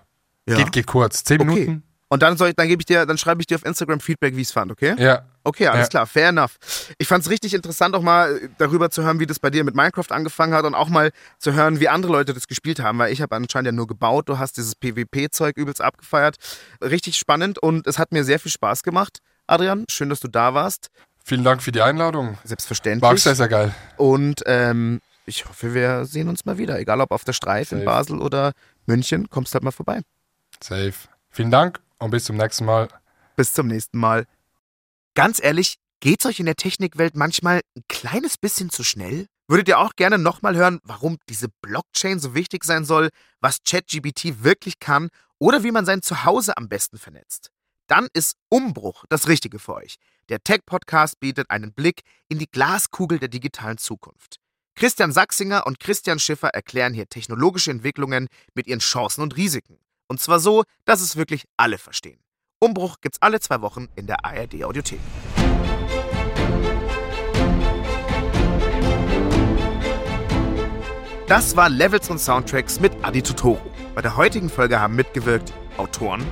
S2: Ja.
S3: Geht, geht kurz. Zehn
S2: Okay.
S3: Minuten.
S2: Und dann soll ich, dann gebe ich dir, dann schreibe ich dir auf Instagram Feedback, wie ich es fand, okay?
S3: Ja.
S2: Okay, alles
S3: Ja.
S2: klar, fair enough. Ich fand es richtig interessant, auch mal darüber zu hören, wie das bei dir mit Minecraft angefangen hat und auch mal zu hören, wie andere Leute das gespielt haben, weil ich habe anscheinend ja nur gebaut, du hast dieses PvP-Zeug übelst abgefeiert. Richtig spannend und es hat mir sehr viel Spaß gemacht. Adrian, schön, dass du da warst.
S3: Vielen Dank für die Einladung.
S2: Selbstverständlich.
S3: War sehr, sehr geil.
S2: Und ähm, ich hoffe, wir sehen uns mal wieder. Egal ob auf der Streif in
S3: Safe.
S2: Basel oder München, kommst halt mal vorbei.
S3: Safe. Vielen Dank und bis zum nächsten Mal.
S2: Bis zum nächsten Mal. Ganz ehrlich, geht's euch in der Technikwelt manchmal ein kleines bisschen zu schnell? Würdet ihr auch gerne nochmal hören, warum diese Blockchain so wichtig sein soll, was ChatGBT wirklich kann oder wie man sein Zuhause am besten vernetzt? Dann ist Umbruch das Richtige für euch. Der Tech-Podcast bietet einen Blick in die Glaskugel der digitalen Zukunft. Christian Sachsinger und Christian Schiffer erklären hier technologische Entwicklungen mit ihren Chancen und Risiken. Und zwar so, dass es wirklich alle verstehen. Umbruch gibt's alle zwei Wochen in der ARD Audiothek. Das war Levels und Soundtracks mit Adi Totoro. Bei der heutigen Folge haben mitgewirkt Autoren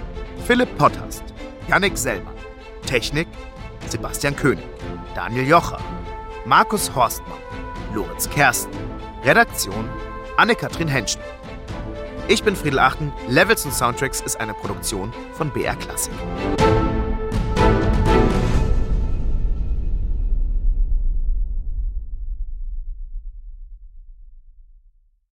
S2: Philipp Potthast, Yannick Sellmann, Technik Sebastian König, Daniel Jocher, Markus Horstmann, Lorenz Kersten, Redaktion Anne-Kathrin Henschen. Ich bin Friedel Achten. Levels und Soundtracks ist eine Produktion von BR Classic.